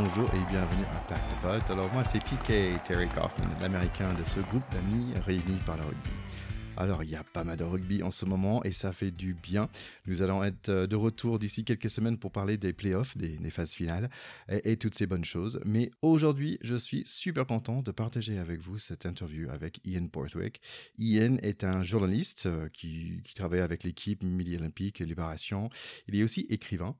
bonjour et bienvenue à Pack de Potes. Alors moi c'est TK, Terry Kaufman, l'américain de ce groupe d'amis réunis par le rugby. Alors, il y a pas mal de rugby en ce moment et ça fait du bien. Nous allons être euh, de retour d'ici quelques semaines pour parler des playoffs, des, des phases finales et, toutes ces bonnes choses. Mais aujourd'hui, je suis super content de partager avec vous cette interview avec Ian Borthwick. Ian est un journaliste euh, qui, travaille avec l'équipe Midi Olympique et Libération. Il est aussi écrivain.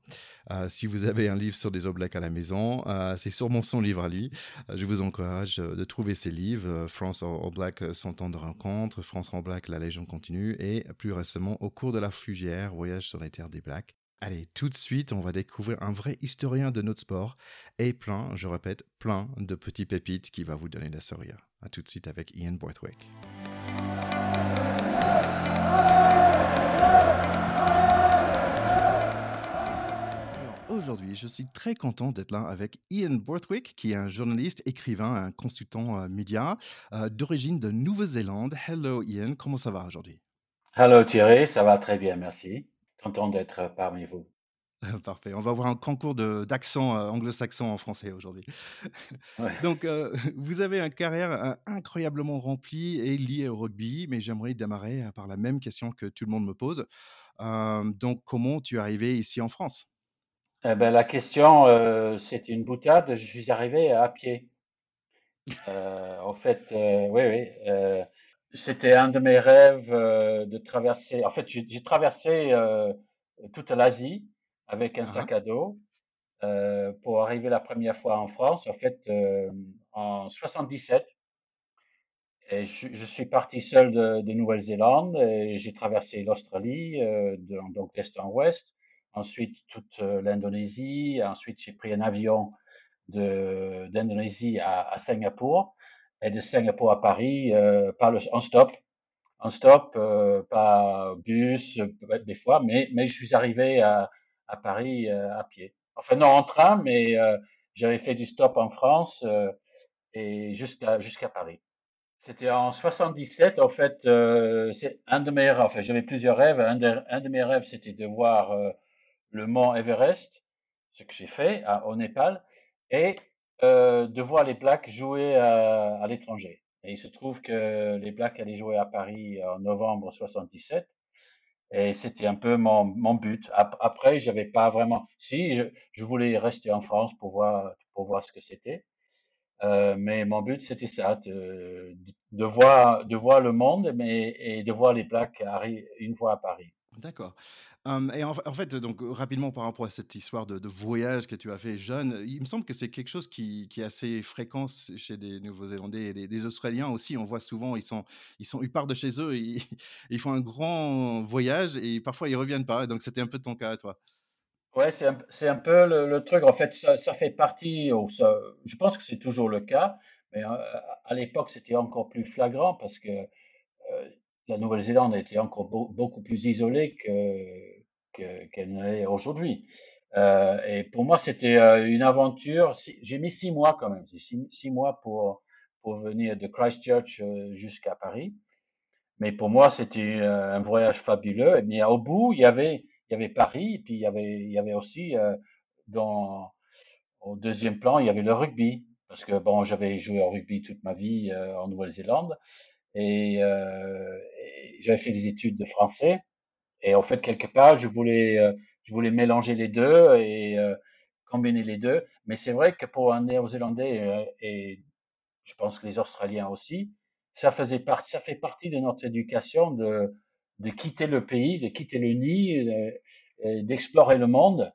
Euh, si vous avez un livre sur des All Blacks à la maison, c'est sûrement son livre à lui. Je vous encourage de trouver ces livres. France All Black, son temps de rencontre, France All Black, la légende continue, et plus récemment, au cours de la Fugère, Voyage sur les terres des Blacks. Allez, tout de suite, on va découvrir un vrai historien de notre sport et plein, je répète, plein de petits pépites qui va vous donner la sourire. À tout de suite avec Ian Borthwick. Aujourd'hui, je suis très content d'être là avec Ian Borthwick, qui est un journaliste, écrivain, un consultant euh, média euh, d'origine de Nouvelle-Zélande. Hello Ian, comment ça va aujourd'hui? Hello Thierry, ça va très bien, merci. Content d'être parmi vous. Parfait. On va avoir un concours d'accent euh, anglo-saxon en français aujourd'hui. Ouais. Donc, euh, vous avez une carrière euh, incroyablement remplie et liée au rugby, mais j'aimerais démarrer par la même question que tout le monde me pose. Euh, donc, comment tu es arrivé ici en France? Eh ben, la question, euh, c'était une boutade. Je suis arrivé à pied. Euh, en fait, euh, oui, oui. euh, c'était un de mes rêves euh, de traverser. En fait, j'ai traversé euh, toute l'Asie avec un sac à dos euh, pour arriver la première fois en France. En fait, euh, en 77. Et je, je suis parti seul de, de Nouvelle-Zélande et j'ai traversé l'Australie, euh, donc d'est en ouest, ensuite toute euh, l'Indonésie, ensuite j'ai pris un avion d'Indonésie à, Singapour et de Singapour à Paris euh, par en stop, en stop, euh, pas bus, des fois, mais, mais je suis arrivé à, à Paris euh, à pied. Enfin non en train, mais euh, j'avais fait du stop en France et jusqu'à jusqu'à Paris. C'était en 77, en fait, c'est un de mes rêves, enfin j'avais plusieurs rêves, un de, mes rêves c'était de voir le mont Everest, ce que j'ai fait au Népal, et euh, de voir les Blacks jouer à, à l'étranger. Et il se trouve que les Blacks allaient jouer à Paris en novembre 77, et c'était un peu mon, mon but. Ap- Après, j'avais pas vraiment, si, je, je voulais rester en France pour voir, pour voir ce que c'était. Euh, mais mon but, c'était ça, de, de voir, de voir le monde, mais et de voir les arri- une fois à Paris. D'accord. Et en, fait, donc rapidement par rapport à cette histoire de, voyage que tu as fait jeune, il me semble que c'est quelque chose qui, est assez fréquent chez des Nouveaux-Zélandais et des, Australiens aussi. On voit souvent, ils sont, ils sont, ils partent de chez eux, ils, ils font un grand voyage et parfois ils reviennent pas. Donc c'était un peu ton cas à toi. Ouais, c'est un, un peu le, truc. En fait, ça, fait partie, ça, je pense que c'est toujours le cas, mais à l'époque, c'était encore plus flagrant parce que la Nouvelle-Zélande était encore beau- beaucoup plus isolée que, que, qu'elle n'est aujourd'hui. Euh, et pour moi, c'était euh, une aventure. J'ai mis six mois quand même, six, six mois pour, venir de Christchurch euh, jusqu'à Paris. Mais pour moi, c'était un voyage fabuleux. Mais au bout, il y avait, Paris, et puis il y avait, aussi, au deuxième plan, il y avait le rugby. Parce que bon, j'avais joué au rugby toute ma vie en Nouvelle-Zélande et j'avais fait des études de français. Et en fait, quelque part, je voulais, euh, je voulais mélanger les deux et euh, combiner les deux. Mais c'est vrai que pour un Néo-Zélandais euh, et je pense que les Australiens aussi, ça faisait partie, ça fait partie de notre éducation de, de quitter le pays, de quitter le nid, d'explorer le monde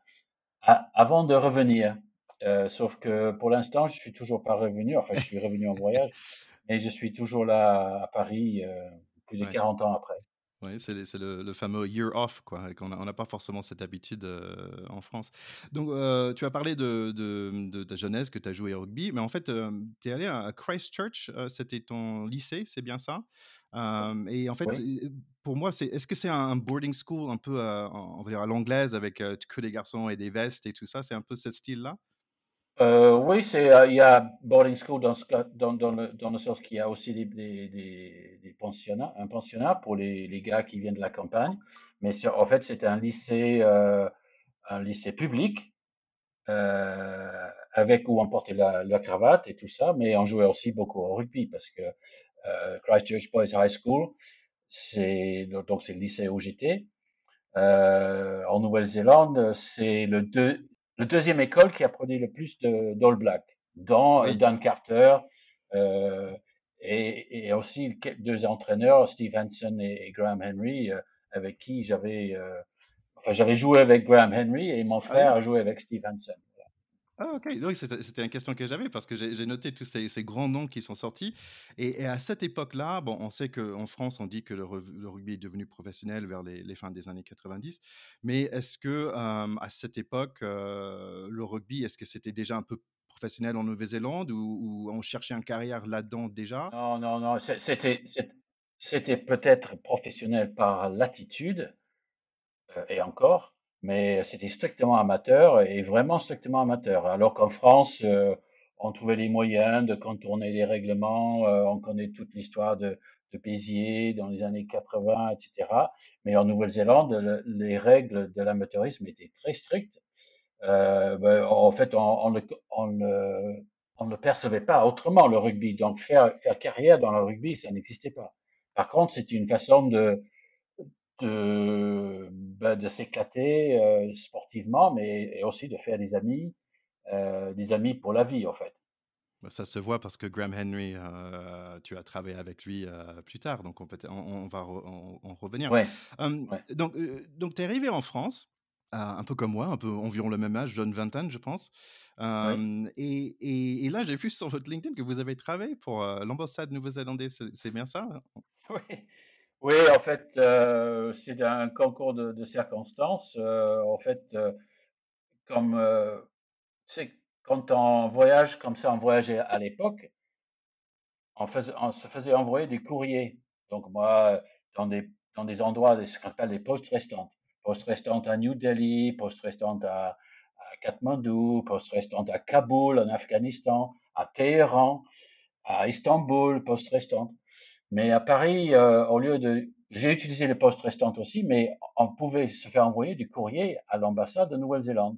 avant de revenir. Euh, sauf que pour l'instant, je suis toujours pas revenu. Enfin, je suis revenu en voyage, mais je suis toujours là à Paris, euh, plus de Ouais. 40 ans après. Oui, c'est le, le fameux year off, quoi, et qu'on on n'a pas forcément cette habitude euh, en France. Donc, euh, tu as parlé de, de, de ta jeunesse, que tu as joué au rugby, mais en fait, tu es allé à Christchurch, c'était ton lycée, c'est bien ça? Et en fait, Oui. pour moi, c'est, est-ce que c'est un boarding school un peu on va dire à l'anglaise avec que des garçons et des vestes et tout ça? C'est un peu ce style-là? Euh, oui, c'est, euh, il y a boarding school dans, ce dans, dans le, dans le sens qu'il y a aussi des, des, des, pensionnats, un pensionnat pour les, les gars qui viennent de la campagne. Mais c'est- en fait, c'était un lycée, euh, un lycée public, avec où on portait la, la, cravate et tout ça, mais on jouait aussi beaucoup au rugby parce que Christchurch Boys High School, c'est donc c'est le lycée. Euh, en Nouvelle-Zélande, c'est le, deux, le deuxième école qui a produit le plus d'All Black, dont Dan Carter euh, et, et, aussi deux entraîneurs, Steve Hansen et, Graham Henry, euh, avec qui j'avais euh, enfin, j'avais joué avec Graham Henry et mon frère a joué avec Steve Hansen. Ah, ok, oui, c'était une question que j'avais parce que j'ai noté tous ces, grands noms qui sont sortis. Et, à cette époque-là, bon, on sait qu'en France, on dit que le, rugby est devenu professionnel vers les, fins des années 90. Mais est-ce que à cette époque, le rugby, est-ce que c'était déjà un peu professionnel en Nouvelle-Zélande ou, ou, on cherchait une carrière là-dedans déjà? Non, non, non, c'était peut-être professionnel par l'attitude et encore mais c'était strictement amateur et vraiment strictement amateur. Alors qu'en France, euh, on trouvait les moyens de contourner les règlements, euh, on connaît toute l'histoire de, de Béziers dans les années 80, etc. Mais en Nouvelle-Zélande, les règles de l'amateurisme étaient très strictes. Euh, ben, en fait, on, ne on, le, on, le, percevait pas autrement, le rugby. Donc, faire, faire carrière dans le rugby, ça n'existait pas. Par contre, c'était une façon de, de, ben, de s'éclater euh, sportivement, mais aussi de faire des amis, euh, des amis pour la vie, en fait. Bah, ça se voit parce que Graham Henry, euh, tu as travaillé avec lui plus tard, donc on, peut, on, va en revenir. Ouais, Donc, donc tu es arrivé en France, un peu comme moi, un peu environ le même âge, John Vinton, je pense. Et, et, et, là, j'ai vu sur votre LinkedIn que vous avez travaillé pour l'ambassade nouvelle-zélandaise, c'est bien ça Oui, oui, en fait, euh, c'est un concours de, circonstances. Euh, en fait, euh, comme quand on voyage comme ça, on voyageait à l'époque, on, se faisait envoyer des courriers. Donc moi, dans des dans des endroits, ce qu'on appelle des postes restantes. Postes restantes à New Delhi, postes restantes à, à Katmandou, postes restantes à Kaboul, en Afghanistan, à Téhéran, à Istanbul, postes restantes. Mais à Paris, euh, au lieu de, j'ai utilisé les postes restantes aussi, mais on pouvait se faire envoyer du courrier à l'ambassade de Nouvelle-Zélande.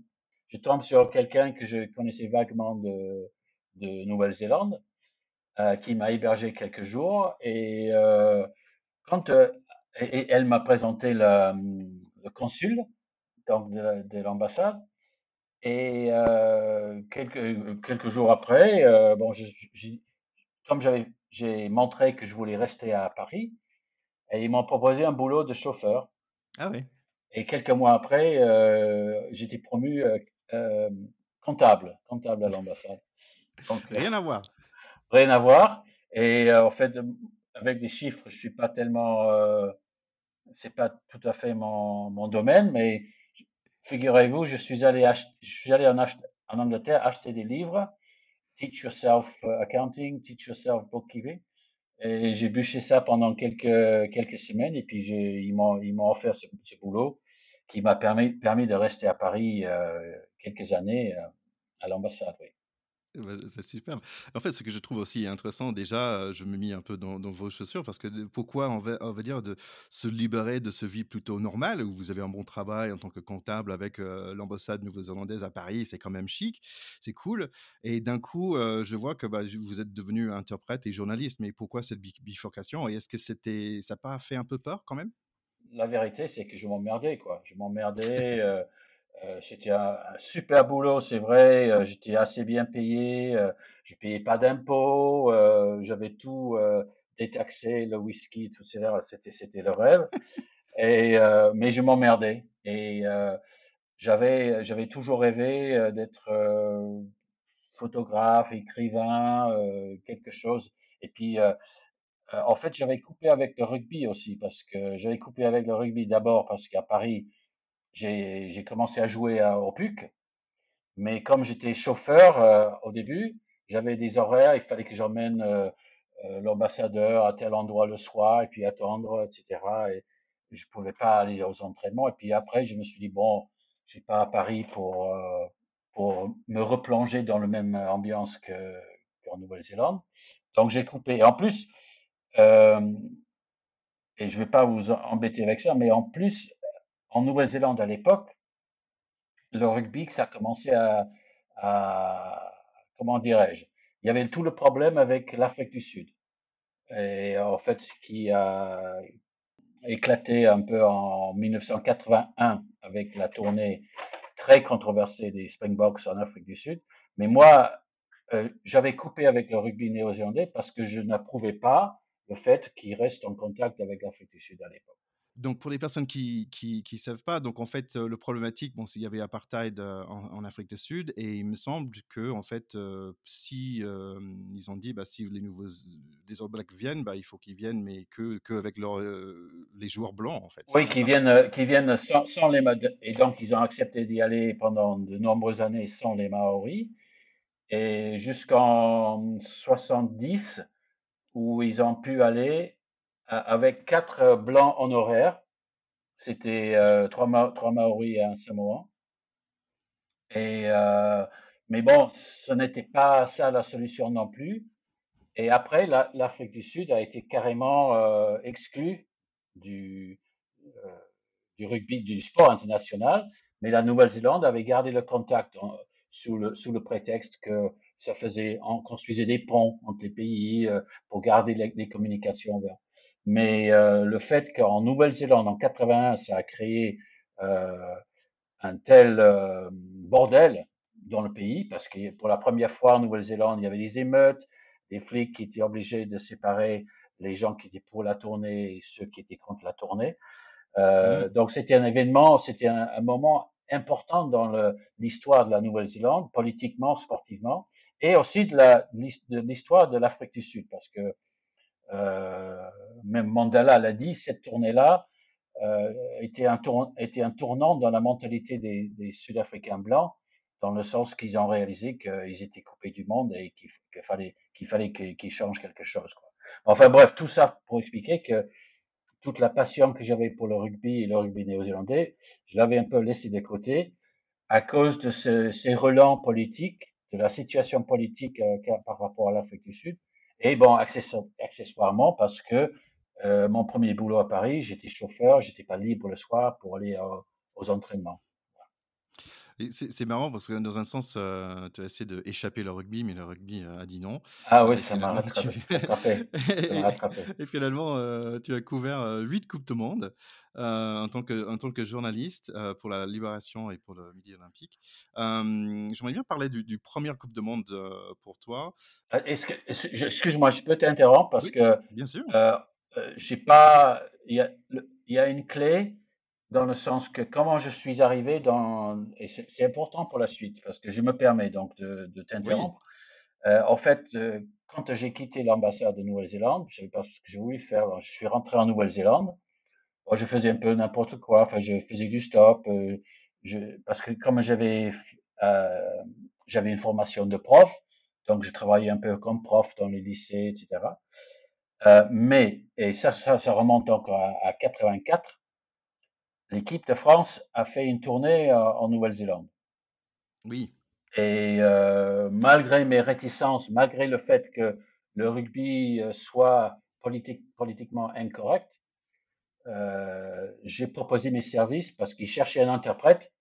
Je tombe sur quelqu'un que je connaissais vaguement de, de Nouvelle-Zélande, euh, qui m'a hébergé quelques jours, et euh, quand et, elle m'a présenté le, consul donc de, l'ambassade, et quelques quelques jours après, bon, comme j'avais j'ai montré que je voulais rester à Paris et ils m'ont proposé un boulot de chauffeur. Ah oui. Et quelques mois après, euh, j'étais promu euh, euh, comptable, comptable à l'ambassade. Euh, rien à voir. Rien à voir. Et en fait, avec des chiffres, je suis pas tellement, c'est pas tout à fait mon, mon domaine, mais figurez-vous, je suis allé je suis allé en, en Angleterre acheter des livres Teach Yourself euh, Accounting, Teach Yourself Bookkeeping. Et j'ai bûché ça pendant quelques, quelques semaines et puis ils m'ont, ils m'ont offert ce, ce, boulot qui m'a permis, permis de rester à Paris euh, quelques années euh, à l'ambassade. Oui. Bah, c'est super. En fait, ce que je trouve aussi intéressant, déjà, je me mis un peu dans, vos chaussures parce que pourquoi on va, dire de se libérer de ce vie plutôt normale où vous avez un bon travail en tant que comptable avec euh, l'ambassade nouvelle-zélandaise à Paris, c'est quand même chic, c'est cool. Et d'un coup, euh, je vois que bah, vous êtes devenu interprète et journaliste. Mais pourquoi cette bifurcation Et est-ce que ça n'a pas fait un peu peur quand même? La vérité, c'est que je m'emmerdais, quoi. Je m'emmerdais. euh, euh, c'était un, super boulot, c'est vrai. Euh, j'étais assez bien payé. Euh, je payais pas d'impôts. Euh, j'avais tout détaxé, le whisky, tout ça. C'était le rêve. Et mais je m'emmerdais. Et j'avais j'avais toujours rêvé d'être photographe, écrivain, quelque chose. Et puis en fait, j'avais coupé avec le rugby aussi parce que j'avais coupé avec le rugby d'abord parce qu'à Paris j'ai commencé à jouer à, au PUC, mais comme j'étais chauffeur euh, au début, j'avais des horaires, il fallait que j'emmène euh, euh, l'ambassadeur à tel endroit le soir et puis attendre, etc. Et je pouvais pas aller aux entraînements. Et puis après, je me suis dit bon, je suis pas à Paris pour pour me replonger dans le même ambiance que qu'en Nouvelle-Zélande. Donc j'ai coupé. Et en plus, euh, et je vais pas vous embêter avec ça, mais en plus, en Nouvelle-Zélande à l'époque, le rugby, ça a commencé à, comment dirais-je Il y avait tout le problème avec l'Afrique du Sud. Et en fait, ce qui a éclaté un peu en 1981 avec la tournée très controversée des Springboks en Afrique du Sud. Mais moi, euh, j'avais coupé avec le rugby néo-zélandais parce que je n'approuvais pas le fait qu'il reste en contact avec l'Afrique du Sud à l'époque. Donc, pour les personnes qui ne savent pas, donc en fait, le problématique, bon, il y avait apartheid en, Afrique du Sud, et il me semble que en fait, si ils ont dit, bah, si les nouveaux des All Blacks viennent, bah, il faut qu'ils viennent, mais que, que avec leur, les joueurs blancs, en fait. Oui, qu'ils viennent, qui viennent sans, sans les et donc ils ont accepté d'y aller pendant de nombreuses années sans les Maoris, et jusqu'en 70 où ils ont pu aller avec quatre euh, blancs honoraires. C'était euh, trois, trois Maoris et un Samoan. Et, euh, mais bon, ce n'était pas ça la solution non plus. Et après, l'Afrique du Sud a été carrément euh, exclue du, du rugby, du sport international. Mais la Nouvelle-Zélande avait gardé le contact sous, le, sous le prétexte que ça faisait, on construisait des ponts entre les pays pour garder les, les communications ouvertes. Mais euh, le fait qu'en Nouvelle-Zélande, en 81, ça a créé euh, un tel euh, bordel dans le pays, parce que pour la première fois en Nouvelle-Zélande, il y avait des émeutes, des flics qui étaient obligés de séparer les gens qui étaient pour la tournée et ceux qui étaient contre la tournée. Euh, mmh. Donc c'était un événement, c'était un, un, moment important dans l'histoire de la Nouvelle-Zélande, politiquement, sportivement, et aussi de l'histoire de l'Afrique du Sud, parce que même Mandela l'a dit, cette tournée-là euh, était, un tournant dans la mentalité des, Sud-Africains blancs, dans le sens qu'ils ont réalisé qu'ils étaient coupés du monde et qu'il fallait qu'il fallait qu'ils changent quelque chose. Enfin bref, tout ça pour expliquer que toute la passion que j'avais pour le rugby et le rugby néo-zélandais, je l'avais un peu laissé de côté à cause de ce, ces relents politiques, de la situation politique euh, par rapport à l'Afrique du Sud, et bon, accessoirement, parce que euh, mon premier boulot à Paris, j'étais chauffeur, j'étais pas libre le soir pour aller aux entraînements. C'est marrant parce que dans un sens, euh, tu as essayé d'échapper le rugby, mais le rugby euh, a dit non. Ah oui, ça m'a rattrapé. Et finalement, euh, tu as couvert huit Coupes du Monde en, tant que, en tant que journaliste pour la Libération et pour le Midi Olympique. J'aimerais bien parler du, du premier Coupe du Monde pour toi. Excuse-moi, je peux t'interrompre parce que. Bien sûr. j'ai pas. Il y a une clé dans le sens que comment je suis arrivé dans, et c'est important pour la suite, parce que je me permets donc de, de t'interrompre. Euh, en fait, euh, quand j'ai quitté l'ambassade de Nouvelle-Zélande, je savais pas ce que j'ai voulu faire. je suis rentré en Nouvelle-Zélande. je faisais un peu n'importe quoi. Enfin, je faisais du stop. Euh, je, parce que comme j'avais, j'avais une formation de prof, donc je travaillais un peu comme prof dans les lycées, etc. Mais, et ça, ça, ça remonte donc à, à 84 l'équipe de France a fait une tournée euh, en Nouvelle-Zélande. Oui. Et euh, malgré mes réticences, malgré le fait que le rugby euh, soit politique, politiquement incorrect, euh, j'ai proposé mes services parce qu'ils cherchaient un interprète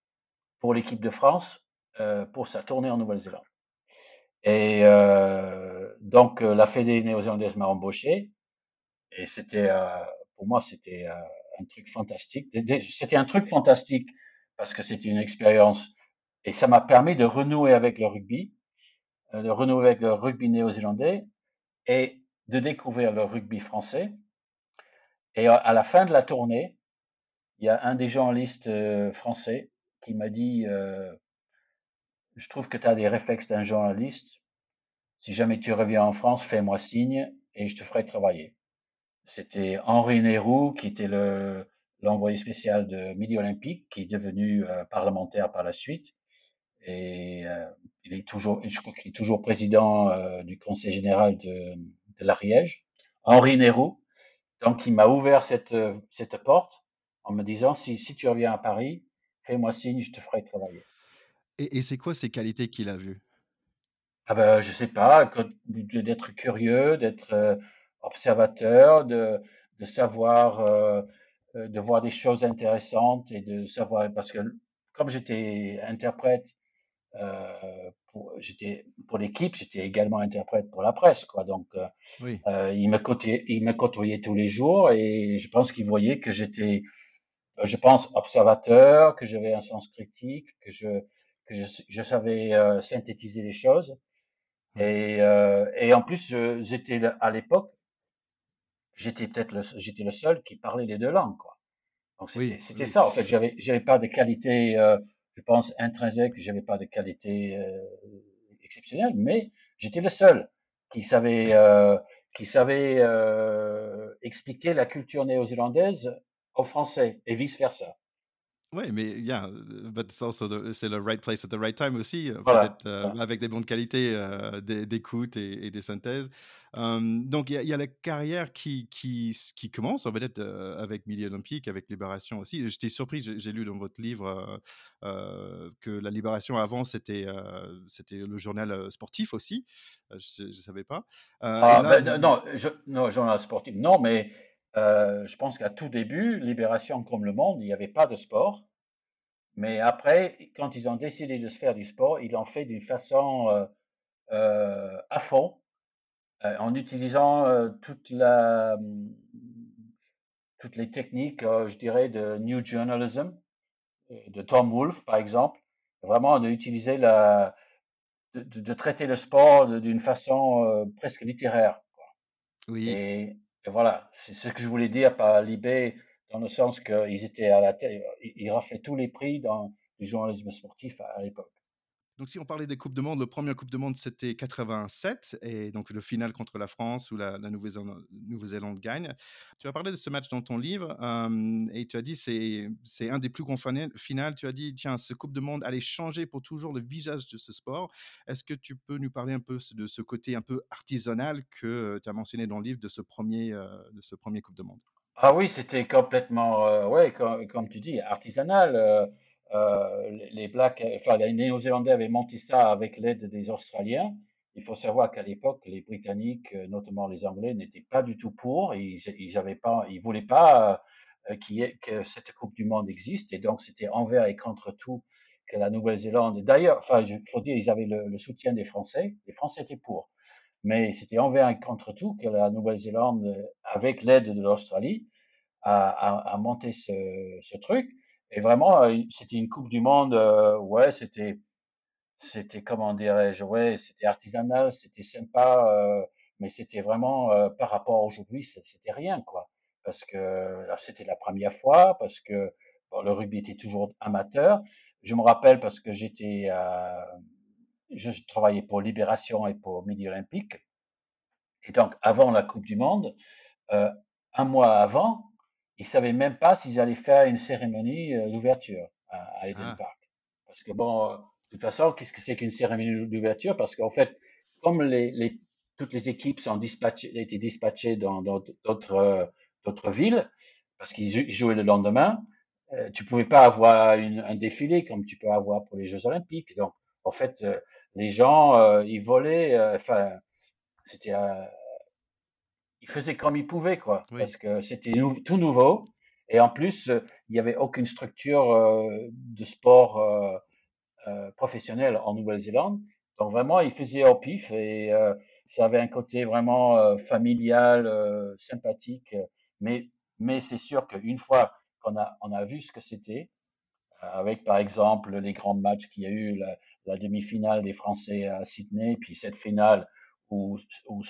pour l'équipe de France euh, pour sa tournée en Nouvelle-Zélande. Et donc la Fédé néo-zélandaise m'a embauché et c'était pour moi c'était un truc fantastique. C'était un truc fantastique parce que c'était une expérience et ça m'a permis de renouer avec le rugby, euh, de renouer avec le rugby néo-zélandais et de découvrir le rugby français. Et à la fin de la tournée, il y a un des journalistes euh, français qui m'a dit euh, Je trouve que tu as des réflexes d'un journaliste. Si jamais tu reviens en France, fais-moi signe et je te ferai travailler. C'était Henri Nérou, qui était le, l'envoyé spécial de Midi Olympique, qui est devenu euh, parlementaire par la suite. Et euh, il est toujours, je crois qu'il est toujours président euh, du Conseil général de, de l'Ariège. Henri Nérou. Donc, il m'a ouvert cette, cette porte en me disant, si, si tu reviens à Paris, fais-moi signe, je te ferai travailler. Et, et c'est quoi ces qualités qu'il a vues? Ah ben, je sais pas, d'être curieux, d'être observateur, de, de savoir, euh, euh, de voir des choses intéressantes et de savoir, parce que comme j'étais interprète euh, pour, j'étais pour l'équipe, j'étais également interprète pour la presse, quoi. Donc, euh, Oui, euh, il me côtoyait, il me côtoyait tous les jours et je pense qu'il voyait que j'étais, euh, je pense, observateur, que j'avais un sens critique, que je, que je, je savais euh, synthétiser les choses. Et, euh, et en plus, j'étais à l'époque, j'étais peut-être le, j'étais le seul qui parlait les deux langues, quoi. Donc c'était, oui, c'était oui. ça. En fait, j'avais, j'avais pas de qualité, euh, je pense intrinsèque, j'avais pas de qualité euh, exceptionnelle, mais j'étais le seul qui savait, euh, qui savait euh, expliquer la culture néo-zélandaise aux Français et vice versa. Ouais, mais yeah, but it's also the c'est le right place at the right time aussi, Voilà. avec des bonnes qualités, d'écoute et et des synthèses. Donc il y a il y a la carrière qui qui commence, peut-être, heu, avec Midi Olympique, avec Libération aussi. J'étais surpris, j'ai lu dans votre livre, que la Libération avant c'était, c'était le journal, sportif aussi. Je je savais pas. Ah, là ben, vous non, je, non, journal sportif, non, mais euh, je pense qu'à tout début, Libération comme Le Monde, il n'y avait pas de sport. Mais après, quand ils ont décidé de se faire du sport, ils l'ont fait d'une façon euh, euh, à fond, en utilisant toute la, hum, toutes les techniques, je dirais, de New Journalism, de Tom Wolfe, par exemple. Vraiment, de utiliser la, de, de- de traiter le sport d'une façon presque littéraire. oui. Et, voilà, c'est ce que je voulais dire par Libé, dans le sens qu'ils étaient à la tête, ils, raflaient tous les prix dans le journalisme sportif à l'époque. Donc si on parlait des coupes du monde, le 1er coupe du monde, c'était 87 et donc le final contre la France où la la Nouvelle-Zélande gagne. Tu as parlé de ce match dans ton livre, hem et tu as dit: «C'est c'est un des plus grands finales». Tu as dit: «Tiens, ce coupe du monde allait changer pour toujours le visage de ce sport». Est-ce que tu peux nous parler un peu de ce côté un peu artisanal que, heu, tu as mentionné dans le livre de ce 1er, heu, de ce 1er coupe du monde? Ah oui, c'était complètement, euh, ouais, comme tu dis, artisanal. Euh, les Blacks, enfin les Néo-Zélandais avaient monté ça avec l'aide des Australiens. Il faut savoir qu'à l'époque, les Britanniques, euh, notamment les Anglais, n'étaient pas du tout pour. Ils, ils avaient pas, ils voulaient pas euh, que cette Coupe du Monde existe. Et donc, c'était envers et contre tout que la Nouvelle-Zélande. D'ailleurs, enfin, il faut dire, ils avaient le, soutien des Français. Les Français étaient pour. Mais c'était envers et contre tout que la Nouvelle-Zélande, avec l'aide de l'Australie, a, a, a monté ce, ce truc. Et vraiment, euh, c'était une Coupe du Monde, euh, ouais, c'était, c'était, comment dirais-je, ouais, c'était artisanal, c'était sympa, euh, mais c'était vraiment, par rapport à aujourd'hui, c'était rien, quoi. Parce que c'était la première fois, parce que bon, le rugby était toujours amateur. Je me rappelle parce que j'étais, je travaillais pour Libération et pour Midi Olympique. Et donc, avant la Coupe du Monde, un mois avant, ils savaient même pas s'ils allaient faire une cérémonie euh, d'ouverture à, à Eden Ah, Park. Parce que bon, euh, de toute façon, qu'est-ce que c'est qu'une cérémonie d'ouverture? Parce qu'en fait, comme les, les, toutes les équipes sont dispatchées, étaient dispatchées dans d'autres euh, d'autres villes, parce qu'ils jouaient le lendemain, euh, tu pouvais pas avoir une, un défilé comme tu peux avoir pour les Jeux Olympiques. Donc, en fait, euh, les gens, euh, ils volaient, euh, enfin, c'était il faisait comme il pouvait, quoi, oui. parce que c'était nou- tout nouveau. Et en plus, euh, il n'y avait aucune structure euh, de sport euh, euh, professionnel en Nouvelle-Zélande. Donc vraiment, il faisait au pif et ça avait un côté vraiment familial, sympathique. Mais, mais c'est sûr qu'une fois qu'on a, on a vu ce que c'était, avec par exemple les grands matchs qu'il y a eu, la, la demi-finale des Français à Sydney, puis cette finale où, où,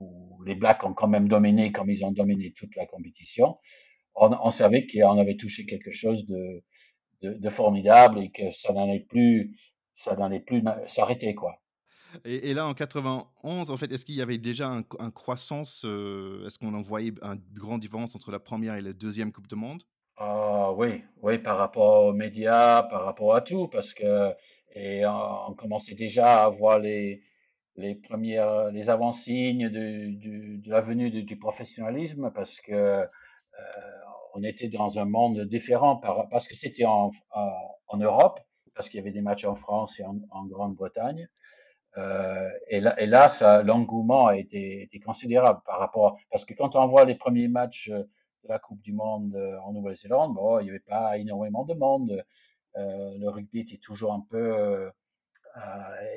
où, les Blacks ont quand même dominé comme ils ont dominé toute la compétition, on, on savait qu'on avait touché quelque chose de, de, de, formidable et que ça n'allait plus, ça n'allait plus s'arrêter quoi. Et, et, là, en 91, en fait, est-ce qu'il y avait déjà un, un croissance euh, Est-ce qu'on en voyait une grande différence entre la première et la deuxième Coupe du Monde? Ah oui, oui, par rapport aux médias, par rapport à tout, parce que et on, on commençait déjà à voir les les premières les avant-signes de, de la venue du, professionnalisme, parce que euh, on était dans un monde différent, par, parce que c'était en, Europe, parce qu'il y avait des matchs en France et en, Grande-Bretagne. Euh, et là, et là ça, l'engouement a été, considérable par rapport, parce que quand on voit les premiers matchs de la Coupe du Monde en Nouvelle-Zélande, bon, il n'y avait pas énormément de monde. Euh, le rugby était toujours un peu,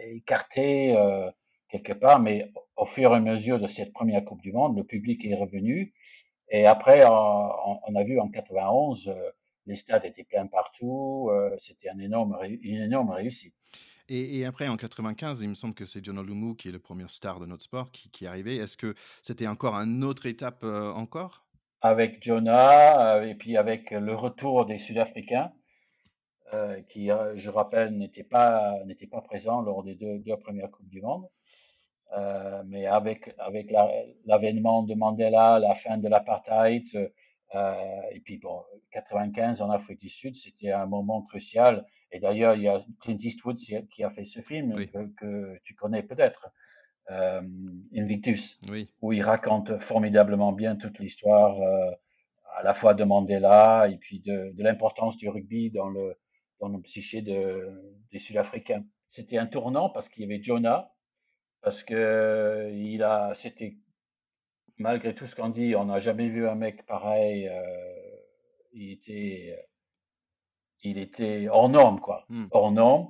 écarté quelque part, mais au fur et à mesure de cette première Coupe du Monde, le public est revenu. Et après, on, a vu en 91, les stades étaient pleins partout. C'était un énorme, une énorme réussite. Et, après, en 95, il me semble que c'est John Olumu qui est le premier star de notre sport qui, qui est arrivé. Est-ce que c'était encore une autre étape encore? Avec Jonah, et puis avec le retour des Sud-Africains. Euh, qui, euh, je rappelle, n'était pas pas présent lors des deux, deux premières coupes du monde. Euh, mais avec avec l'avènement de Mandela, la fin de l'apartheid, euh, et puis bon, 95 en Afrique du Sud, c'était un moment crucial. Et d'ailleurs, il y a Clint Eastwood qui a fait ce film que, tu connais peut-être, euh, Invictus, oui. où il raconte formidablement bien toute l'histoire à la fois de Mandela et puis de, de l'importance du rugby dans le dans le psyché de, des Sud-Africains. C'était un tournant parce qu'il y avait Jonah, parce que il a, c'était malgré tout ce qu'on dit, on n'a jamais vu un mec pareil. Euh, il était, il était hors norme, quoi, hmm. hors norme.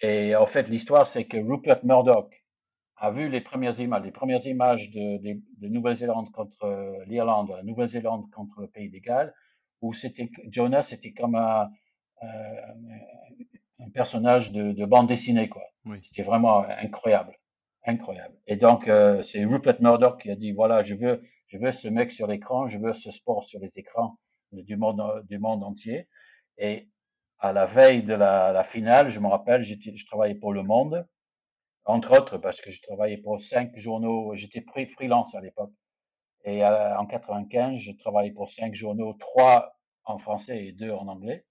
Et en fait, l'histoire, c'est que Rupert Murdoch a vu les premières images, les premières images de, de, de Nouvelle-Zélande contre l'Irlande, la Nouvelle-Zélande contre le Pays de Galles, où c'était Jonah, c'était comme un, euh, un personnage de, de, bande dessinée, quoi. C'était vraiment incroyable, incroyable. Et donc, euh, c'est Rupert Murdoch qui a dit, voilà, je veux, je veux ce mec sur l'écran, je veux ce sport sur les écrans du monde, du monde entier. Et à la veille de la, finale, je me rappelle, je travaillais pour Le Monde, entre autres parce que je travaillais pour cinq journaux, j'étais freelance à l'époque. Et euh, en 95, je travaillais pour cinq journaux, trois en français et deux en anglais.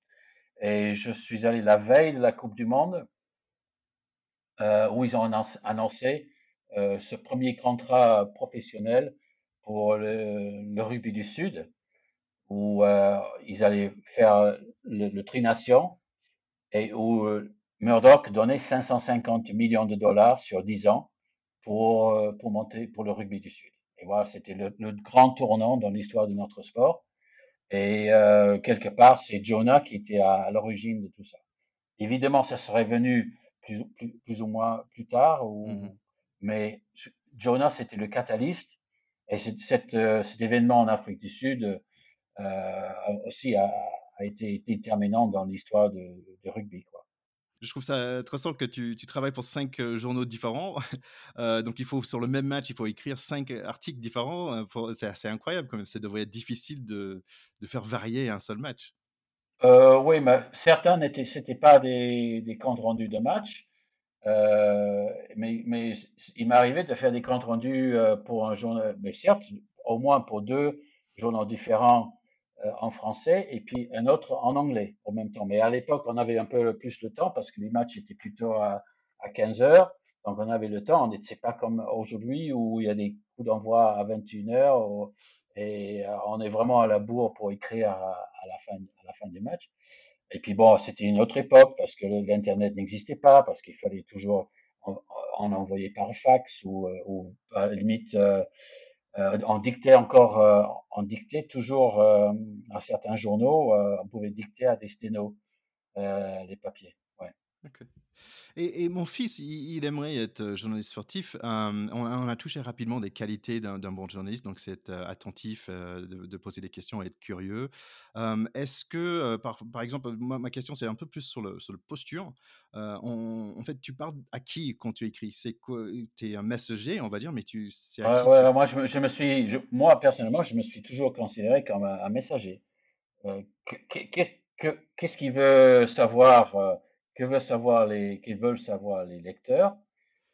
Et je suis allé la veille de la Coupe du Monde, où ils ont annoncé euh, ce premier contrat professionnel pour le, le rugby du Sud, où euh, ils allaient faire le, le Trination et où euh, Murdoch donnait 550 millions de dollars sur 10 ans pour, euh, pour monter pour le rugby du Sud. Et voilà, c'était le, le, grand tournant dans l'histoire de notre sport. Et euh, quelque part, c'est Jonah qui était à, l'origine de tout ça. Évidemment, ça serait venu plus, plus, plus ou moins plus tard, ou, mmh mais Jonah, c'était le catalyste. Et cette, euh, cet événement en Afrique du Sud euh, aussi a, a, été déterminant dans l'histoire de, de, rugby. Quoi. Je trouve ça intéressant que tu, tu travailles pour cinq journaux différents. Euh, donc, il faut, sur le même match, il faut écrire cinq articles différents. C'est assez incroyable quand même. Ça devrait être difficile de, de faire varier un seul match. Euh, oui, mais certains n'étaient, c'était pas des, des comptes rendus de match. Euh, mais, mais il m'arrivait de faire des comptes rendus pour un journal, mais certes, au moins pour deux journaux différents euh, en français et puis un autre en anglais en même temps. Mais à l'époque, on avait un peu plus de temps parce que les matchs étaient plutôt à, à 15 heures. Donc on avait le temps. On n'était pas comme aujourd'hui où il y a des coups d'envoi à 21 heures et euh, on est vraiment à la bourre pour écrire à, à, la fin à la fin du match. Et puis bon, c'était une autre époque parce que l'internet n'existait pas, parce qu'il fallait toujours en, en, envoyer par fax ou, euh, à la limite euh, euh, on dictait encore, euh, on dictait toujours euh, à certains journaux, on pouvait dicter à des sténos les papiers. Et, mon fils, il, aimerait être journaliste sportif. on, a touché rapidement des qualités d'un bon journaliste, donc c'est être attentif, de, poser des questions, être curieux. Est-ce que, par, par, exemple, ma question, c'est un peu plus sur le, sur le posture. en fait, tu parles à qui quand tu écris? C'est quoi? Tu es un messager, on va dire, mais tu. Ouais, moi, je, je, me suis, moi, personnellement, je me suis toujours considéré comme un, messager. Qu'est-ce qu'il veut savoir que veulent savoir les, qu'ils veulent savoir les lecteurs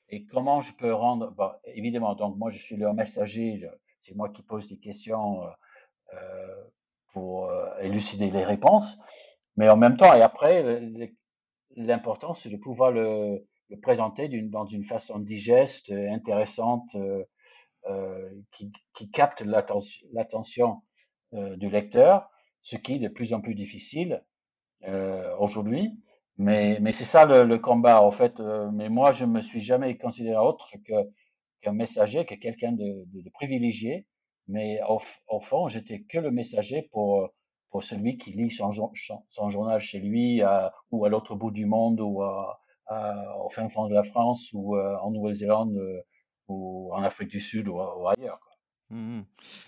et comment je peux rendre. Évidemment, donc moi je suis leur messager, c'est moi qui pose des questions euh, pour euh, élucider les réponses, mais en même temps et après, l'important c'est de pouvoir le, le présenter d'une, dans une façon digeste, intéressante, euh, qui, qui, capte l'attention, l'attention du lecteur, ce qui est de plus en plus difficile aujourd'hui. Mais, mais c'est ça le, le, combat, en fait. Euh, mais moi, je me suis jamais considéré autre que qu'un messager, que quelqu'un de, de, de, privilégié. Mais au, au fond, j'étais que le messager pour pour celui qui lit son, son journal chez lui à, ou à l'autre bout du monde ou à, au fin fond de la France ou en Nouvelle-Zélande ou en Afrique du Sud ou, ailleurs. Mmh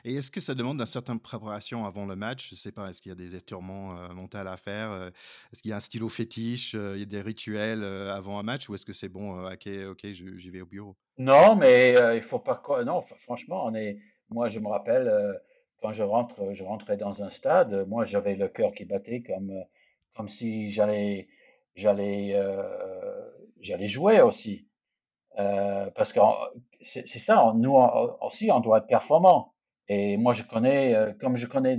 Et est-ce que ça demande une certaine préparation avant le match? Je sais pas, est-ce qu'il y a des étirements, euh, mentaux à faire? est-ce qu'il y a un stylo fétiche? il y a des rituels, avant un match? Ou est-ce que c'est bon, OK, OK, j'y vais au bureau? Non, mais il faut pas. Non, fr- franchement, on est. Moi, je me rappelle quand je rentre, je rentrais dans un stade. Moi, j'avais le cœur qui battait comme comme si j'allais jouer aussi. Parce que c'est ça. Nous aussi, on doit être performant. Et moi, je connais, euh, comme je connais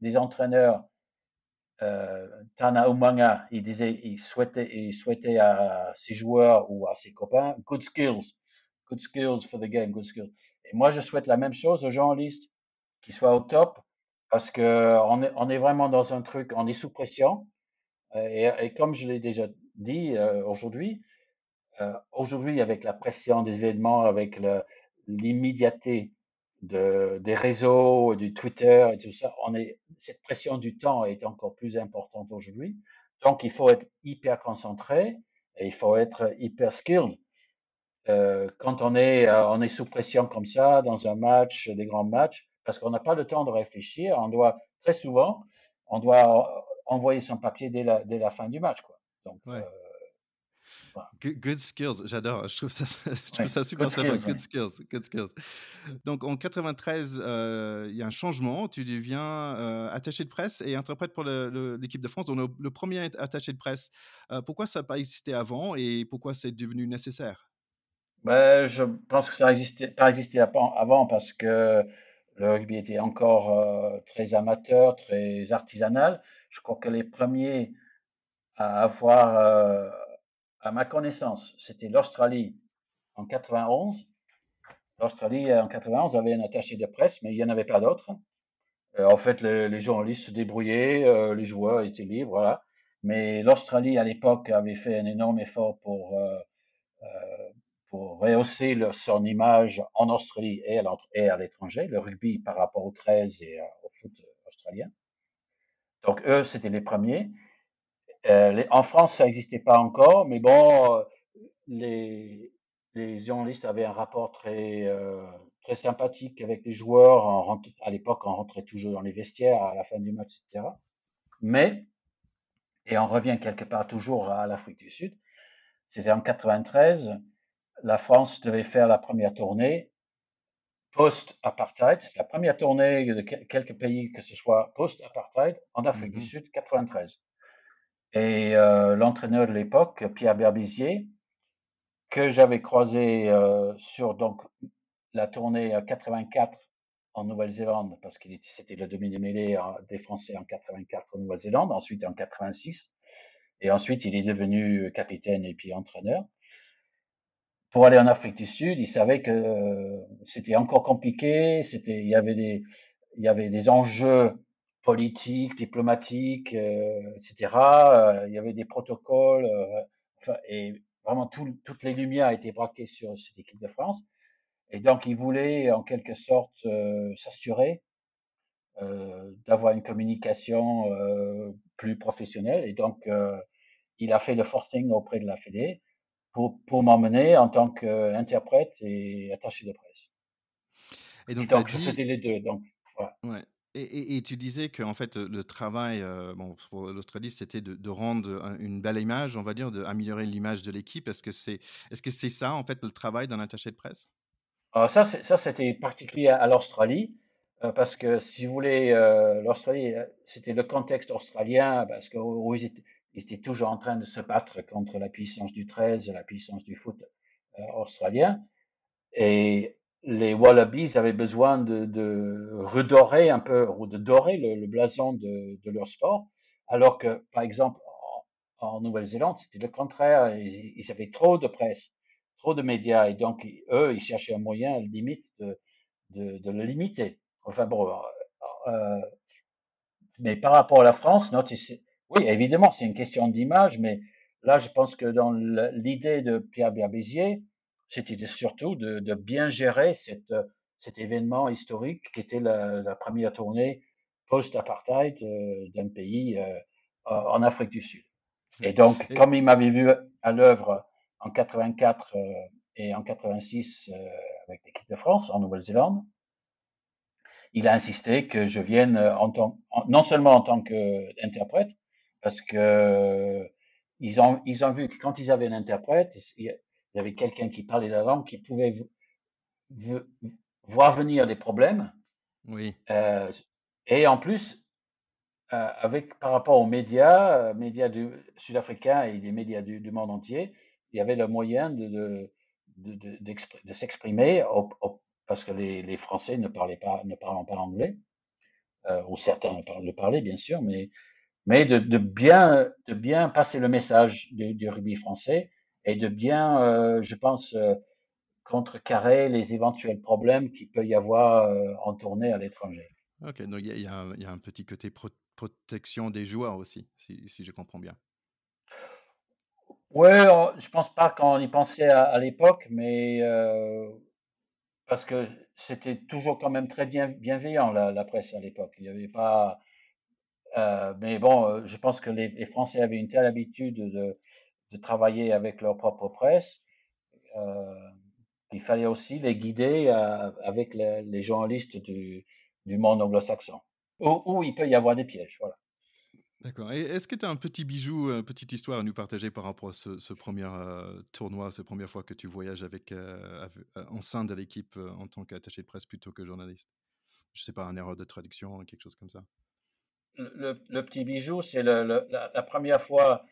des entraîneurs euh, Tana Umanga, il disait, il souhaitait, il souhaitait à ses joueurs ou à ses copains, good skills, good skills for the game, good skills. Et moi, je souhaite la même chose aux journalistes, qu'ils soient au top, parce que on est, vraiment dans un truc, on est sous pression. Et, comme je l'ai déjà dit euh, aujourd'hui, aujourd'hui, avec la pression des événements, avec l'immédiateté de, des réseaux, du Twitter et tout ça, on est, cette pression du temps est encore plus importante aujourd'hui. Donc, il faut être hyper concentré et il faut être hyper skilled. Euh, quand on est, euh, on est sous pression comme ça, dans un match, des grands matchs, parce qu'on n'a pas le temps de réfléchir, on doit, très souvent, on doit envoyer son papier dès la, dès la fin du match, quoi. Donc, euh, Ouais. Good good skills, j'adore, je trouve ça je trouve Ouais, ça good super sympa. skills, Good skills, good skills. Donc en 93, heu, il y a un changement, tu deviens, heu, attaché de presse et interprète pour l'équipe de France, donc le le 1 attaché de presse. Heu, pourquoi ça n'a pas existé avant et pourquoi c'est devenu nécessaire? Ben, je pense que ça existait, pas existé avant parce que le rugby était encore euh, très amateur, très artisanal. Je crois que les premiers à avoir, euh, à ma connaissance, c'était l'Australie en 91. L'Australie en 91 avait un attaché de presse, mais il n'y en avait pas d'autres. Euh, en fait, les, journalistes se débrouillaient, euh, les joueurs étaient libres, voilà. Mais l'Australie à l'époque avait fait un énorme effort pour euh, euh, pour rehausser son image en Australie et à, l'étranger, le rugby par rapport au 13 et euh, au foot australien. Donc eux, c'était les premiers. Euh, les- en France, ça n'existait pas encore, mais bon, euh, les, les journalistes avaient un rapport très, euh, très sympathique avec les joueurs. Rentre- à l'époque, on rentrait toujours dans les vestiaires à la fin du match, etc. Mais, et on revient quelque part toujours à l'Afrique du Sud, c'était en 93, la France devait faire la première tournée post-apartheid. C'est la première tournée de quelques pays que ce soit post-apartheid en Afrique du Mmh Sud, 93. Et euh, l'entraîneur de l'époque, Pierre Berbizier, que j'avais croisé euh, sur donc la tournée 84 en Nouvelle-Zélande, parce qu'il c'était le demi-mêlée des Français en 84 en Nouvelle-Zélande, ensuite en 86, et ensuite il est devenu capitaine et puis entraîneur. Pour aller en Afrique du Sud, il savait que euh, c'était encore compliqué, c'était, il y avait des, il y avait des enjeux politiques, diplomatiques, euh, etc. Euh, il y avait des protocoles, euh, et vraiment tout, toutes les lumières étaient braquées sur cette équipe de France. Et donc, il voulait en quelque sorte euh, s'assurer euh, d'avoir une communication euh, plus professionnelle. Et donc, euh, il a fait le forcing auprès de la Fédé pour, pour m'emmener en tant qu'interprète et attaché de presse. Et Et donc as donc, je faisais les deux. Donc, voilà. ouais et tu disais qu'en fait, le travail, heu, bon pour l'Australie, c'était de rendre un une belle image, on va dire, d'améliorer l'image de l'équipe. Est-ce que c'est est-ce que c'est ça, en fait, le travail d'un attaché de presse? Alors ça, ça c'était particulier à, l'Australie, euh, parce que si vous voulez, euh, l'Australie, euh, c'était le contexte australien, parce que où ils étaient, étaient toujours en train de se battre contre la puissance du 13, la puissance du foot euh, australien. Et les Wallabies avaient besoin de, de redorer un peu, ou de dorer le, le blason de, de, leur sport, alors que, par exemple, en, Nouvelle-Zélande, c'était le contraire. Ils, avaient trop de presse, trop de médias, et donc, eux, ils cherchaient un moyen, limite, de, de, de le limiter. Enfin bon, euh, mais par rapport à la France, non, oui, évidemment, c'est une question d'image, mais là, je pense que dans l'idée de Pierre Berbézier, c'était surtout de, de, bien gérer cette, cet événement historique qui était la, la première tournée post-apartheid euh, d'un pays euh, en Afrique du Sud. Et donc, comme il m'avait vu à l'œuvre en 84 et en 86 avec l'équipe de France en Nouvelle-Zélande, il a insisté que je vienne en tant, non seulement en tant qu'interprète, parce que ils ont, ils ont vu que quand ils avaient un interprète, il y avait quelqu'un qui parlait la langue qui pouvait voir venir les problèmes. Oui. Euh, et en plus, euh, avec par rapport aux médias, euh, médias sud-africains et des médias du, monde entier, il y avait le moyen de, de, de, de s'exprimer parce que les, les, Français ne parlaient pas, ne parlant pas anglais, ou certains le parlaient bien sûr, mais mais de, de, bien, de bien passer le message du, du rugby français et de bien, euh, je pense, euh, contrecarrer les éventuels problèmes qu'il peut y avoir euh, en tournée à l'étranger. Ok, donc il y, y, a un petit côté protection des joueurs aussi, si, si je comprends bien. Oui, je pense pas qu'on y pensait à, à l'époque, mais parce que c'était toujours quand même très bien, bienveillant la, la presse à l'époque. Il n'y avait pas, euh, mais bon, je pense que les, les, Français avaient une telle habitude de, de travailler avec leur propre presse euh, qu'il fallait aussi les guider euh, avec les, les, journalistes du, du monde anglo-saxon, où, où, il peut y avoir des pièges. Voilà. D'accord. Et est-ce que tu as un petit bijou, une petite histoire à nous partager par rapport à ce, ce premier euh, tournoi, cette première fois que tu voyages avec, euh, en sein de l'équipe en tant qu'attaché de presse plutôt que journaliste? Je sais pas, une erreur de traduction, quelque chose comme ça le, le, petit bijou, c'est la, la, première fois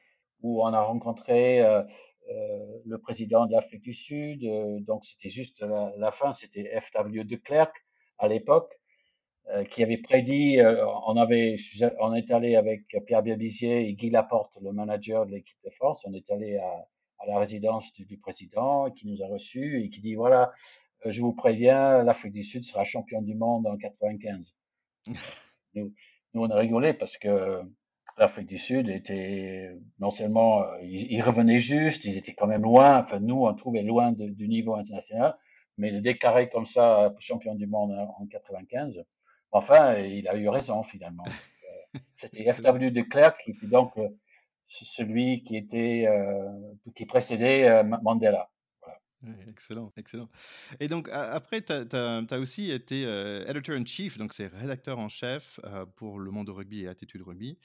où on a rencontré euh, euh, le président de l'Afrique du Sud. Euh, donc c'était juste la, la fin, c'était F.W. de Klerk à l'époque, euh, qui avait prédit. Euh, on avait, on est allé avec Pierre Biabizier et Guy Laporte, le manager de l'équipe de France. On est allé à, à la résidence du, du, président, qui nous a reçus et qui dit voilà, je vous préviens, l'Afrique du Sud sera champion du monde en 95. Nous, nous, on a rigolé parce que l'Afrique du Sud était non seulement, euh, ils, ils, revenaient juste, ils étaient quand même loin, enfin nous, on trouvait loin de, du niveau international, mais le déclarer comme ça, champion du monde en 95, enfin, il a eu raison finalement. Euh, c'était F.W. de Klerk qui était donc euh, celui qui était, euh, qui précédait Mandela. Excellent, excellent. Et donc, après, tu as, aussi été euh, editor-in-chief, donc c'est rédacteur en chef euh, pour Le Monde Rugby et Attitude Rugby.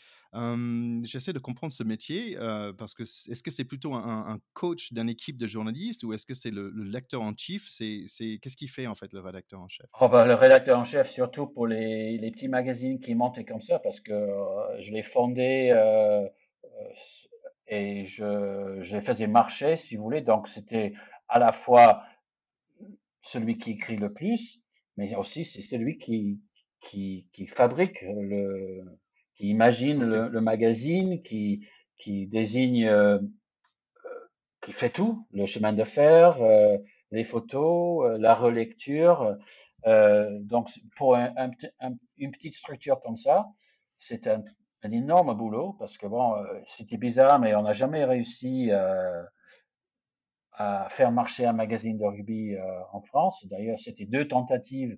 J'essaie de comprendre ce métier euh, parce que est-ce que c'est plutôt un, un coach d'une équipe de journalistes ou est-ce que c'est le, le, lecteur en chief? C'est Qu'est-ce qu'il fait en fait, le rédacteur en chef? Oh ben, Le rédacteur en chef, surtout pour les, les, petits magazines qui montent comme ça, parce que je l'ai fondé et je, je les faisais marcher, si vous voulez. Donc, c'était à la fois celui qui écrit le plus, mais aussi c'est celui qui, qui, qui, fabrique le, qui imagine le, le magazine, qui, qui désigne, euh, qui fait tout, le chemin de fer, euh, les photos, euh, la relecture. Euh, donc pour un, un, un, une petite structure comme ça, c'est un, un, énorme boulot parce que bon, euh, c'était bizarre, mais on n'a jamais réussi euh, à faire marcher un magazine de rugby euh, en France. D'ailleurs, c'était deux tentatives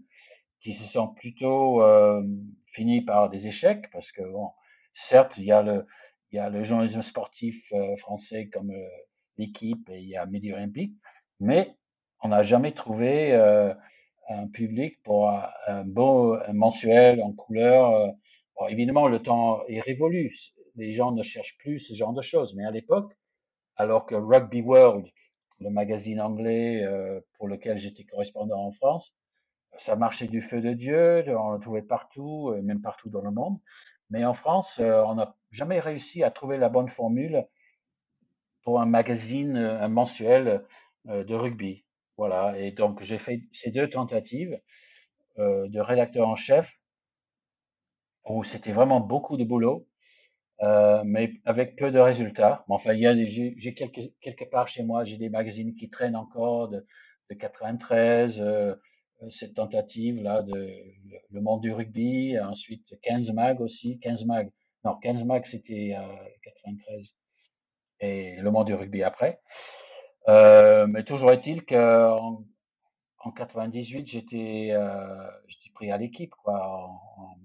qui se sont plutôt euh, finies par des échecs parce que bon, certes, il y a le il y a le journalisme sportif euh, français comme euh, l'équipe et il y a Midi Olympique, mais on n'a jamais trouvé euh, un public pour un, beau mensuel en couleur. Bon, évidemment, le temps est révolu. Les gens ne cherchent plus ce genre de choses, mais à l'époque, alors que Rugby World le magazine anglais euh, pour lequel j'étais correspondant en France. Ça marchait du feu de Dieu, on le trouvait partout, euh, même partout dans le monde. Mais en France, euh, on n'a jamais réussi à trouver la bonne formule pour un magazine, un mensuel de rugby. Voilà. Et donc, j'ai fait ces deux tentatives de rédacteur en chef où c'était vraiment beaucoup de boulot. Euh, mais avec peu de résultats. Mais enfin, il y a j'ai quelque, quelque part chez moi, j'ai des magazines qui traînent encore de, de 93, euh, cette tentative là de le monde du rugby, ensuite 15 mag aussi, 15 mag. Non, 15 mag c'était euh, 93 et le monde du rugby après. Euh, mais toujours est-il qu'en en 98, j'étais euh, pris à l'équipe quoi. En, en,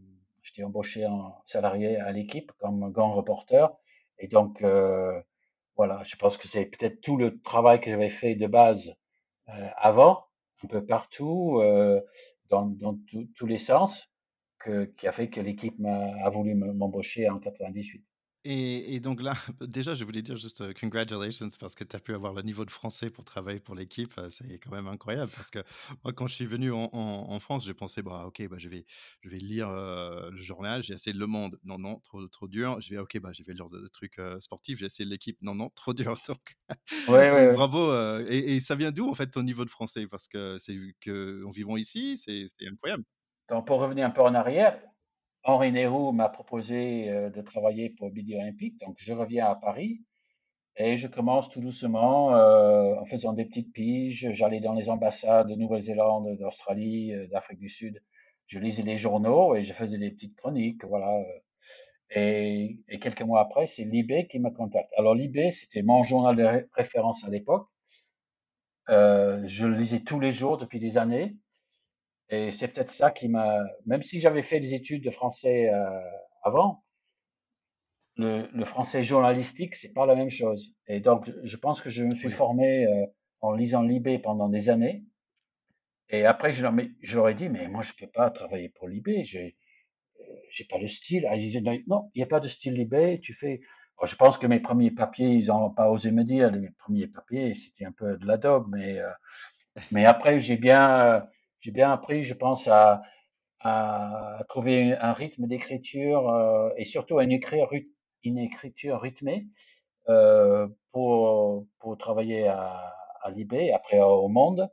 j'étais embauché en salarié à l'équipe comme grand reporter Et donc, voilà, je pense que c'est peut-être tout le travail que j'avais fait de base avant, un peu partout, dans, dans tous les sens, que, qui a fait que l'équipe a voulu m'embaucher en 98. Et, donc là, déjà, je voulais dire juste euh, congratulations parce que tu as pu avoir le niveau de français pour travailler pour l'équipe. Euh, c'est quand même incroyable parce que moi, quand je suis venu en, France, j'ai pensé, bah, ok, bah, je, vais, je vais lire euh, le journal, j'ai essayé Le Monde. Non, non, trop, trop dur. Je vais, ok, bah, je vais lire des trucs sportifs, j'ai essayé l'équipe. Non, non, trop dur. Donc, ouais, ouais, bravo. et, ça vient d'où en fait ton niveau de français? Parce que c'est vu qu'on vivons ici, c'est incroyable. Donc, pour revenir un peu en arrière, Henri Nehru m'a proposé euh, de travailler pour Midi Olympique, donc je reviens à Paris et je commence tout doucement euh, en faisant des petites piges. J'allais dans les ambassades de Nouvelle-Zélande, d'Australie, euh, d'Afrique du Sud. Je lisais les journaux et je faisais des petites chroniques, voilà. Et, quelques mois après, c'est Libé qui me contacte. Alors Libé, c'était mon journal de référence à l'époque. Je le lisais tous les jours depuis des années. Et c'est peut-être ça qui m'a, même si j'avais fait des études de français euh, avant, le, le, français journalistique, c'est pas la même chose. Et donc, je pense que je me suis formé euh, en lisant Libé pendant des années. Et après, je leur, je leur ai dit, mais moi, je peux pas travailler pour Libé. J'ai, euh, j'ai pas le style. Ah, non, il n'y a pas de style Libé. Tu fais. je pense que mes premiers papiers, ils n'ont pas osé me dire. Les premiers papiers, c'était un peu de la dog, mais mais après, j'ai bien j'ai bien appris, je pense, à, à trouver un rythme d'écriture euh, et surtout à une, écriture, une écriture rythmée euh, pour, pour travailler à, à Libé, après au Monde.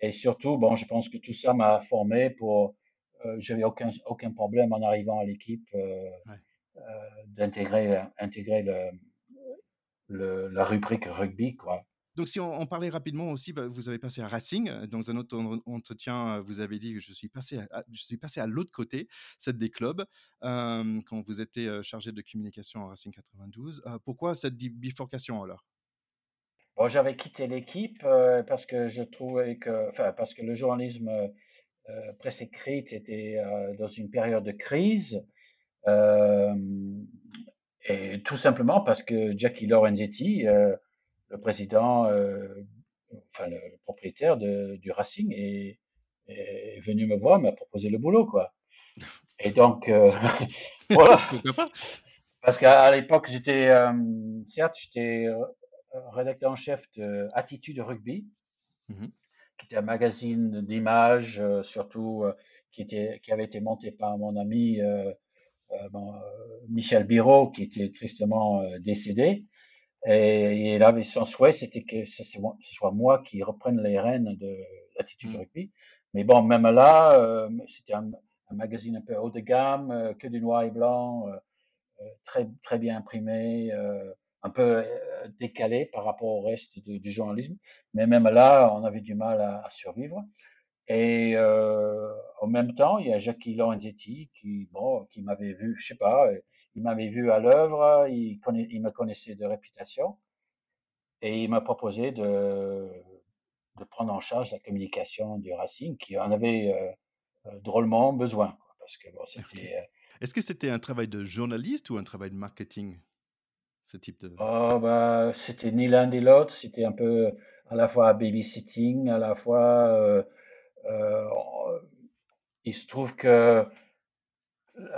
Et surtout, bon, je pense que tout ça m'a formé pour. Euh, j'avais aucun aucun problème en arrivant à l'équipe euh, d'intégrer intégrer le, le, la rubrique rugby, quoi. Donc, si on, parlait rapidement aussi, bah, vous avez passé à Racing. Dans un autre entretien, vous avez dit que je suis passé à, l'autre côté, celle des clubs, quand vous étiez chargé de communication à Racing 92. pourquoi cette bifurcation alors? Bon, J'avais quitté l'équipe parce que je trouvais que, parce que le journalisme presse écrite était dans une période de crise. et tout simplement parce que Jackie Lorenzetti le président, euh, enfin le, propriétaire de, du Racing est, est, venu me voir, m'a proposé le boulot, quoi. Et donc, euh, voilà. Parce qu'à l'époque, j'étais, euh, certes, j'étais rédacteur en chef de Attitude Rugby, mmh qui était un magazine d'images, surtout qui, était, qui avait été monté par mon ami Michel Biro, qui était tristement décédé. Et, là, son souhait, c'était que ce soit moi qui reprenne les rênes de l'attitude mmh. rugby. Mais bon, même là, euh, c'était un, magazine un peu haut de gamme, euh, que du noir et blanc, euh, très, très bien imprimé, un peu décalé par rapport au reste du journalisme. Mais même là, on avait du mal à, à survivre. Et en même temps, il y a Jackie Lorenzetti qui, bon, qui m'avait vu, je sais pas, il m'avait vu à l'œuvre, il, il, me connaissait de réputation, et il m'a proposé de, de, prendre en charge la communication du Racing, qui en avait euh, euh, drôlement besoin. parce que bon, c'était. Euh Est-ce que c'était un travail de journaliste ou un travail de marketing ce type de... Oh, bah, c'était ni l'un ni l'autre, c'était un peu à la fois babysitting, à la fois. il se trouve que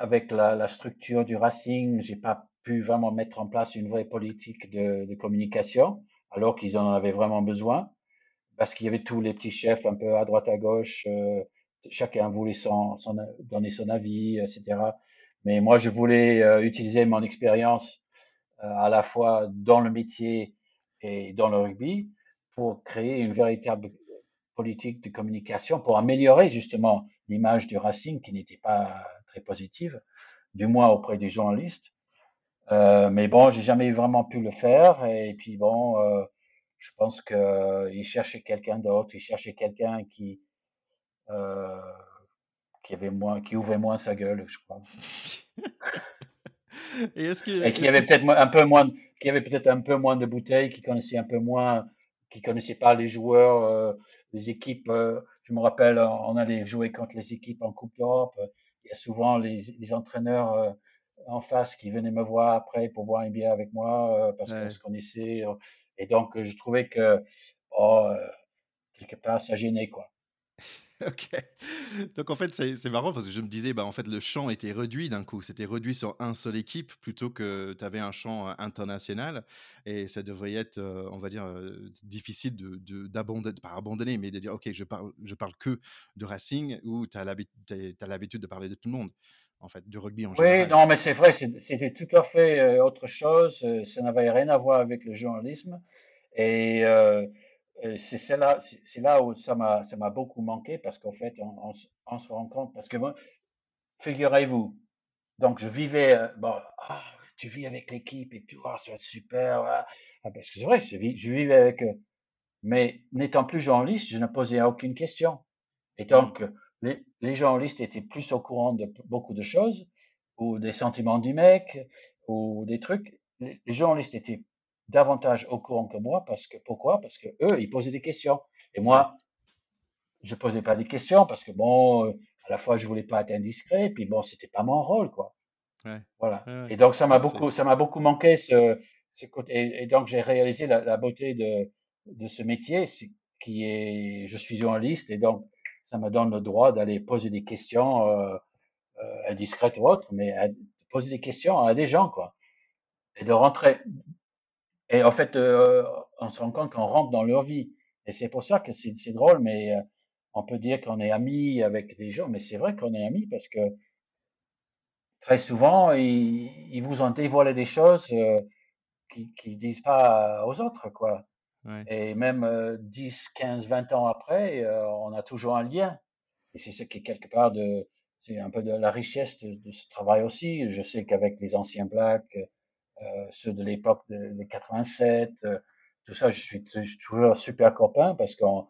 avec la, structure du Racing, j'ai pas pu vraiment mettre en place une vraie politique de, communication, alors qu'ils en avaient vraiment besoin, parce qu'il y avait tous les petits chefs un peu à droite à gauche, euh, chacun voulait son, donner son avis, etc. Mais moi, je voulais euh, utiliser mon expérience euh, à la fois dans le métier et dans le rugby pour créer une véritable politique de communication pour améliorer justement l'image du Racing qui n'était pas très positive, du moins auprès des journalistes. Euh, mais bon, j'ai jamais vraiment pu le faire. Et puis bon, euh, je pense que euh, cherchait quelqu'un d'autre. Il cherchait quelqu'un qui euh, qui avait moins, qui ouvrait moins sa gueule, je crois. et est-ce que et qui avait peut-être un peu moins, qui avait peut-être un peu moins de bouteilles, qui connaissait un peu moins, qui connaissait pas les joueurs, les équipes. je me rappelle, on allait jouer contre les équipes en Coupe d'Europe il y a souvent les, les entraîneurs euh, en face qui venaient me voir après pour boire un bière avec moi parce qu'on se connaissait. Et donc, je trouvais que, oh, quelque part, ça gênait, quoi. OK. Donc en fait, c'est marrant parce que je me disais, bah, en fait, le champ était réduit d'un coup. C'était réduit sur un seul équipe plutôt que tu avais un champ euh, international. Et ça devrait être, euh, on va dire, euh, difficile de, d'abandonner, pas abandonner, mais de dire, OK, je parle, je parle que de Racing ou tu as l'habitude de parler de tout le monde, en fait, du rugby en Oui, non, mais c'est vrai, c'était tout à fait autre chose. Ça n'avait rien à voir avec le journalisme. Et c'est là, c'est là où ça m'a, ça m'a beaucoup manqué parce qu'en fait, on, on, se rend compte parce que moi, figurez-vous, donc je vivais, euh, bon, ah, tu vis avec l'équipe et tu vois, ça va être super, ah, parce que c'est vrai, je, je, vivais avec eux, mais n'étant plus journaliste, je ne posais aucune question. Et donc, mmh. les, les journalistes étaient plus au courant de beaucoup de choses, ou des sentiments du mec, ou des trucs. Les, les journalistes étaient davantage au courant que moi parce que pourquoi? Parce que eux, ils posaient des questions et moi, je posais pas des questions parce que bon, euh, à la fois je voulais pas être indiscret, puis bon, c'était pas mon rôle quoi. Ouais. Voilà. Et donc ça m'a beaucoup, ça m'a beaucoup manqué ce, ce côté. Et, donc j'ai réalisé la, la, beauté de de ce métier, qui est, je suis journaliste et donc ça me donne le droit d'aller poser des questions euh, euh, indiscrètes ou autres, mais à, poser des questions à des gens quoi, et de rentrer et en fait, euh, on se rend compte qu'on rentre dans leur vie. Et c'est pour ça que c'est drôle, mais euh, on peut dire qu'on est amis avec des gens, mais c'est vrai qu'on est amis parce que très souvent, ils, ils vous ont dévoilé des choses euh, qu'ils qui disent pas aux autres, quoi. Ouais. Et même 10, 15, 20 ans après, on a toujours un lien. Et c'est ce qui est quelque part de, c'est un peu de la richesse de, de, ce travail aussi. Je sais qu'avec les anciens euh, ceux de l'époque de, 87, euh, tout ça, je suis, toujours super copain parce qu'on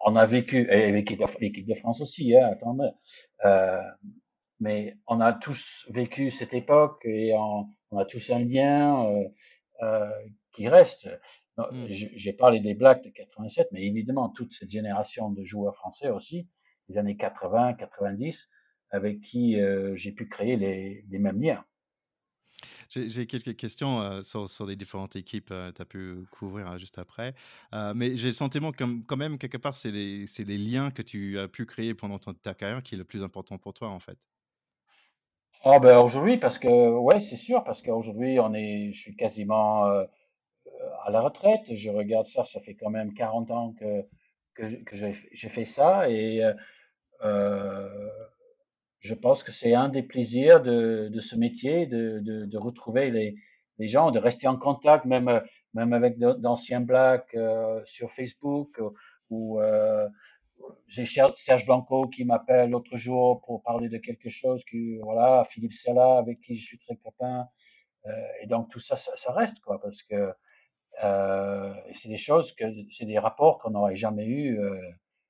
on a vécu, et l'équipe de, France aussi, hein, attendez, euh, mais on a tous vécu cette époque et on, on a tous un lien euh, euh, qui reste. Mmh. J'ai parlé des Blacks de 87, mais évidemment toute cette génération de joueurs français aussi, des années 80, 90, avec qui euh, j'ai pu créer les, les mêmes liens. J'ai quelques questions euh, sur, sur, les différentes équipes que tu as pu couvrir hein, juste après. Euh, mais j'ai le sentiment que, quand même, quelque part, c'est les, les, liens que tu as pu créer pendant ta carrière qui est le plus important pour toi, en fait. Oh ben aujourd'hui, parce que, ouais, c'est sûr, parce qu'aujourd'hui, je suis quasiment euh, à la retraite. Je regarde ça, ça fait quand même 40 ans que, que, que j'ai fait ça. Et je pense que c'est un des plaisirs de, de ce métier, de, de, de retrouver les, les, gens, de rester en contact, même, même avec d'anciens blacks euh, sur Facebook, ou euh, j'ai Serge Blanco qui m'appelle l'autre jour pour parler de quelque chose, que, voilà, Philippe Sella avec qui je suis très copain, euh, et donc tout ça, ça, ça, reste, quoi, parce que euh, c'est des choses que, c'est des rapports qu'on n'aurait jamais eu euh,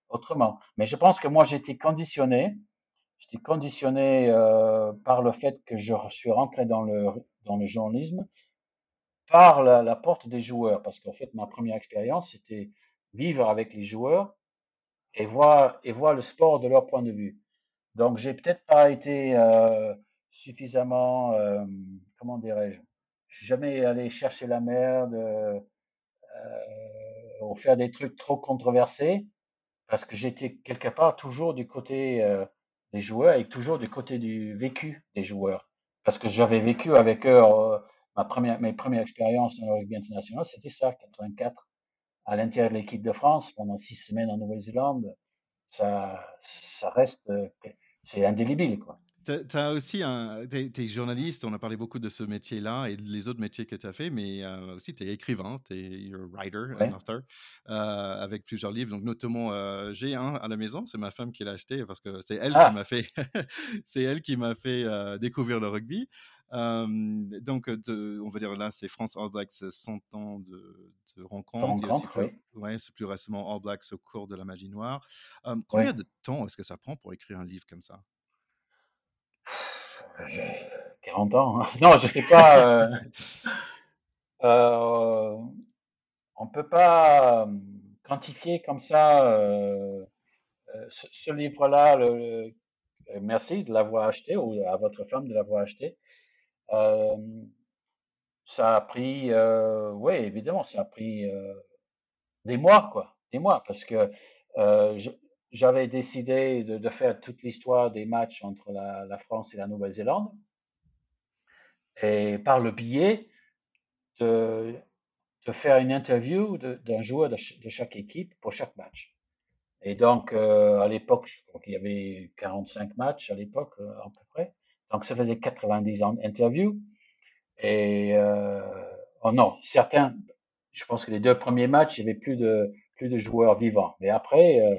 autrement. Mais je pense que moi, j'étais conditionné, j'étais conditionné euh, par le fait que je suis rentré dans le, dans le journalisme par la, porte des joueurs, parce qu'en fait, ma première expérience, c'était vivre avec les joueurs et voir, et voir le sport de leur point de vue. Donc, j'ai peut-être pas été euh, suffisamment, euh, comment dirais-je, jamais allé chercher la merde euh, ou faire des trucs trop controversés, parce que j'étais quelque part toujours du côté des joueurs et toujours du côté du vécu des joueurs. Parce que j'avais vécu avec eux, euh, ma première, mes premières expériences dans le rugby international, c'était ça, 84, à l'intérieur de l'équipe de France, pendant six semaines en Nouvelle-Zélande. Ça, ça reste, euh, c'est indélébile, quoi. Tu as aussi un. Tu es, journaliste, on a parlé beaucoup de ce métier-là et les autres métiers que tu as fait, mais euh, aussi tu es écrivain, tu es writer, un author, euh, avec plusieurs livres. Donc, notamment, euh, j'ai un à la maison, c'est ma femme qui l'a acheté parce que c'est elle, qui ah! m'a fait, c'est elle qui m'a fait découvrir le rugby. donc, on va dire là, c'est France All Blacks 100 ans de, de rencontre. oui. ouais, c'est plus récemment All Blacks au cours de la magie noire. combien de temps est-ce que ça prend pour écrire un livre comme ça? 40 ans. Hein. Non, je sais pas. Euh, euh, on peut pas euh, quantifier comme ça euh, ce, livre-là. Merci de l'avoir acheté ou à votre femme de l'avoir acheté. ça a pris, oui, évidemment, ça a pris des mois, quoi, des mois, parce que j'avais décidé de, faire toute l'histoire des matchs entre la, France et la Nouvelle-Zélande, et par le biais de, faire une interview d'un joueur de, chaque équipe pour chaque match. Et donc, euh, à l'époque, je crois qu'il y avait 45 matchs à l'époque, euh, à peu près. Donc, ça faisait 90 interviews. Et, euh, oh non, certains, je pense que les deux premiers matchs, il y avait plus de, plus de joueurs vivants. Mais après, euh,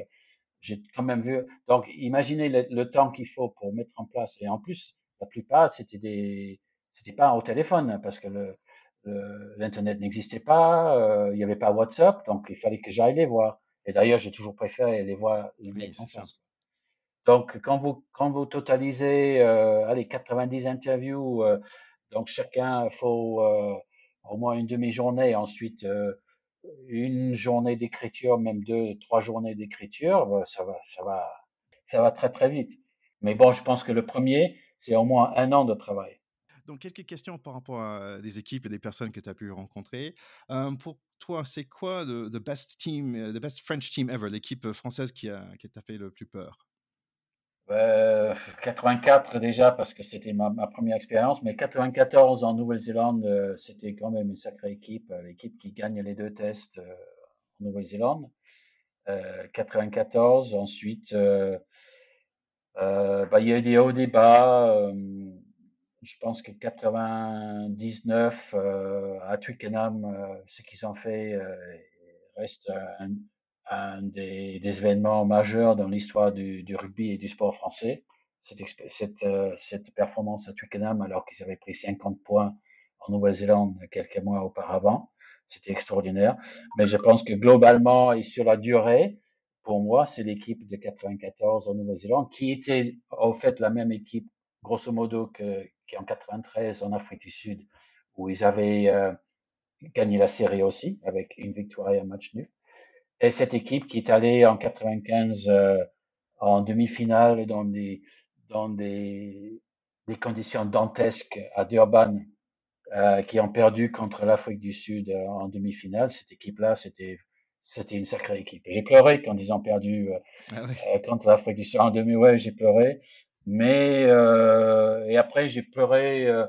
j'ai quand même vu. Donc, imaginez le, le temps qu'il faut pour mettre en place. Et en plus, la plupart, c'était des, c'était pas au téléphone, hein, parce que le, l'internet n'existait pas, euh, il n'y avait pas WhatsApp, donc il fallait que j'aille les voir. Et d'ailleurs, j'ai toujours préféré les voir les oui, Donc, quand vous quand vous totalisez, euh, allez, 90 interviews, euh, donc chacun faut euh, au moins une demi-journée, ensuite euh, une journée d'écriture, même deux, trois journées d'écriture, bah, ça va, ça va, ça va très très vite. Mais bon, je pense que le premier, c'est au moins un an de travail. Donc, quelques questions par rapport à des équipes et des personnes que tu as pu rencontrer. Euh, pour toi, c'est quoi le best team, the best French team ever, l'équipe française qui, a, qui t'a fait le plus peur? Euh, 84 déjà parce que c'était ma, première expérience, mais 94 en Nouvelle-Zélande, euh, c'était quand même une sacrée équipe, euh, l'équipe qui gagne les deux tests euh, en Nouvelle-Zélande. 94, ensuite, bah, il y a eu des hauts des bas je pense que 99 euh, à Twickenham, euh, ce qu'ils ont fait euh, reste un, un des, des, événements majeurs dans l'histoire du, du, rugby et du sport français. Cette, cette, euh, cette performance à Twickenham, alors qu'ils avaient pris 50 points en Nouvelle-Zélande quelques mois auparavant, c'était extraordinaire. Mais je pense que globalement et sur la durée, pour moi, c'est l'équipe de 94 en Nouvelle-Zélande qui était au fait la même équipe grosso modo que, en 93 en Afrique du Sud, où ils avaient euh, gagné la série aussi, avec une victoire et un match nul. Et cette équipe qui est allée en 95 euh, en demi-finale dans des, dans des, des conditions dantesques à Durban, euh, qui ont perdu contre l'Afrique du Sud euh, en demi-finale. Cette équipe-là, c'était c'était une sacrée équipe. J'ai pleuré quand ils ont perdu euh, ah ouais. contre l'Afrique du Sud en demi. Ouais, j'ai pleuré. Mais euh, et après j'ai pleuré euh,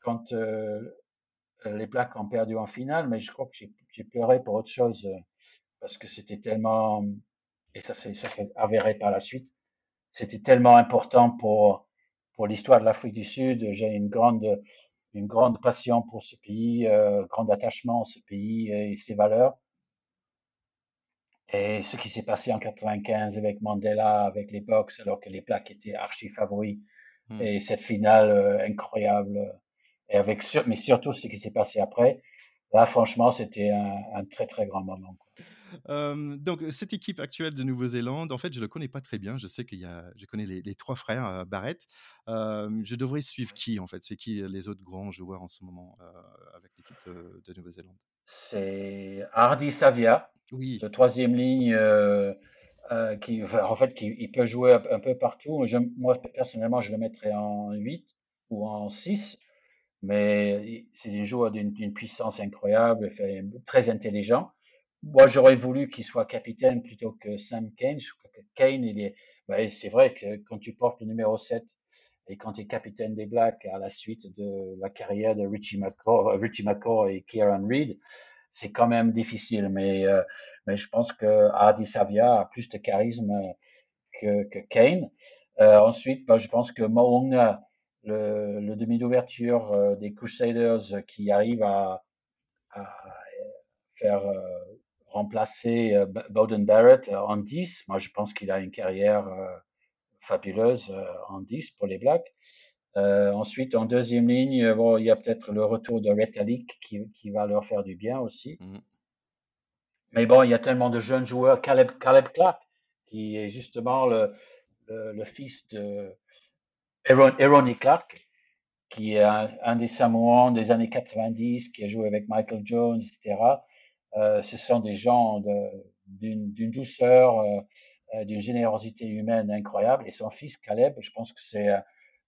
quand euh, les Blacks ont perdu en finale, mais je crois que j'ai pleuré pour autre chose euh, parce que c'était tellement et ça s'est avéré par la suite. C'était tellement important pour pour l'histoire de l'Afrique du Sud. J'ai une grande une grande passion pour ce pays, euh, grand attachement à ce pays et ses valeurs. Et ce qui s'est passé en 95 avec Mandela, avec les Box, alors que les Blacks étaient archi favoris, mmh. et cette finale euh, incroyable, et avec mais surtout ce qui s'est passé après, là franchement c'était un, un, très très grand moment. Euh, donc cette équipe actuelle de Nouvelle-Zélande, en fait, je le connais pas très bien. Je sais qu'il y a, je connais les, les trois frères euh, Barrett. Euh, je devrais suivre qui en fait? C'est qui les autres grands joueurs en ce moment avec l'équipe de, de Nouvelle-Zélande? C'est Hardy Savia, oui. de troisième ligne, euh, euh, qui, en fait, qui il peut jouer un, peu partout. Je, moi, personnellement, je le mettrais en 8 ou en 6, mais c'est un joueur d'une puissance incroyable, très intelligent. Moi, j'aurais voulu qu'il soit capitaine plutôt que Sam Kane. Je crois que Kane, il est, ben, c'est vrai que quand tu portes le numéro 7 et quand tu es capitaine des Blacks à la suite de la carrière de Richie McCaw, Richie McCaw et Kieran Reid, c'est quand même difficile. Mais, euh, mais je pense que Hardy Savia a plus de charisme que, que Kane. Euh, ensuite, bah, je pense que Mounga, le, le demi d'ouverture euh, des Crusaders qui arrive à, à faire euh, remplacer euh, Bowden Barrett en 10, moi je pense qu'il a une carrière fabuleuse en 10 pour les Blacks. Euh, ensuite, en deuxième ligne, bon, il y a peut-être le retour de Retallick qui, qui, va leur faire du bien aussi. Mmh. Mais bon, il y a tellement de jeunes joueurs. Caleb, Caleb Clark, qui est justement le, le, le fils de Aaron, Clark, qui est un, un, des Samoans des années 90, qui a joué avec Michael Jones, etc. Euh, ce sont des gens d'une douceur, euh, d'une générosité humaine incroyable. Et son fils, Caleb, je pense que c'est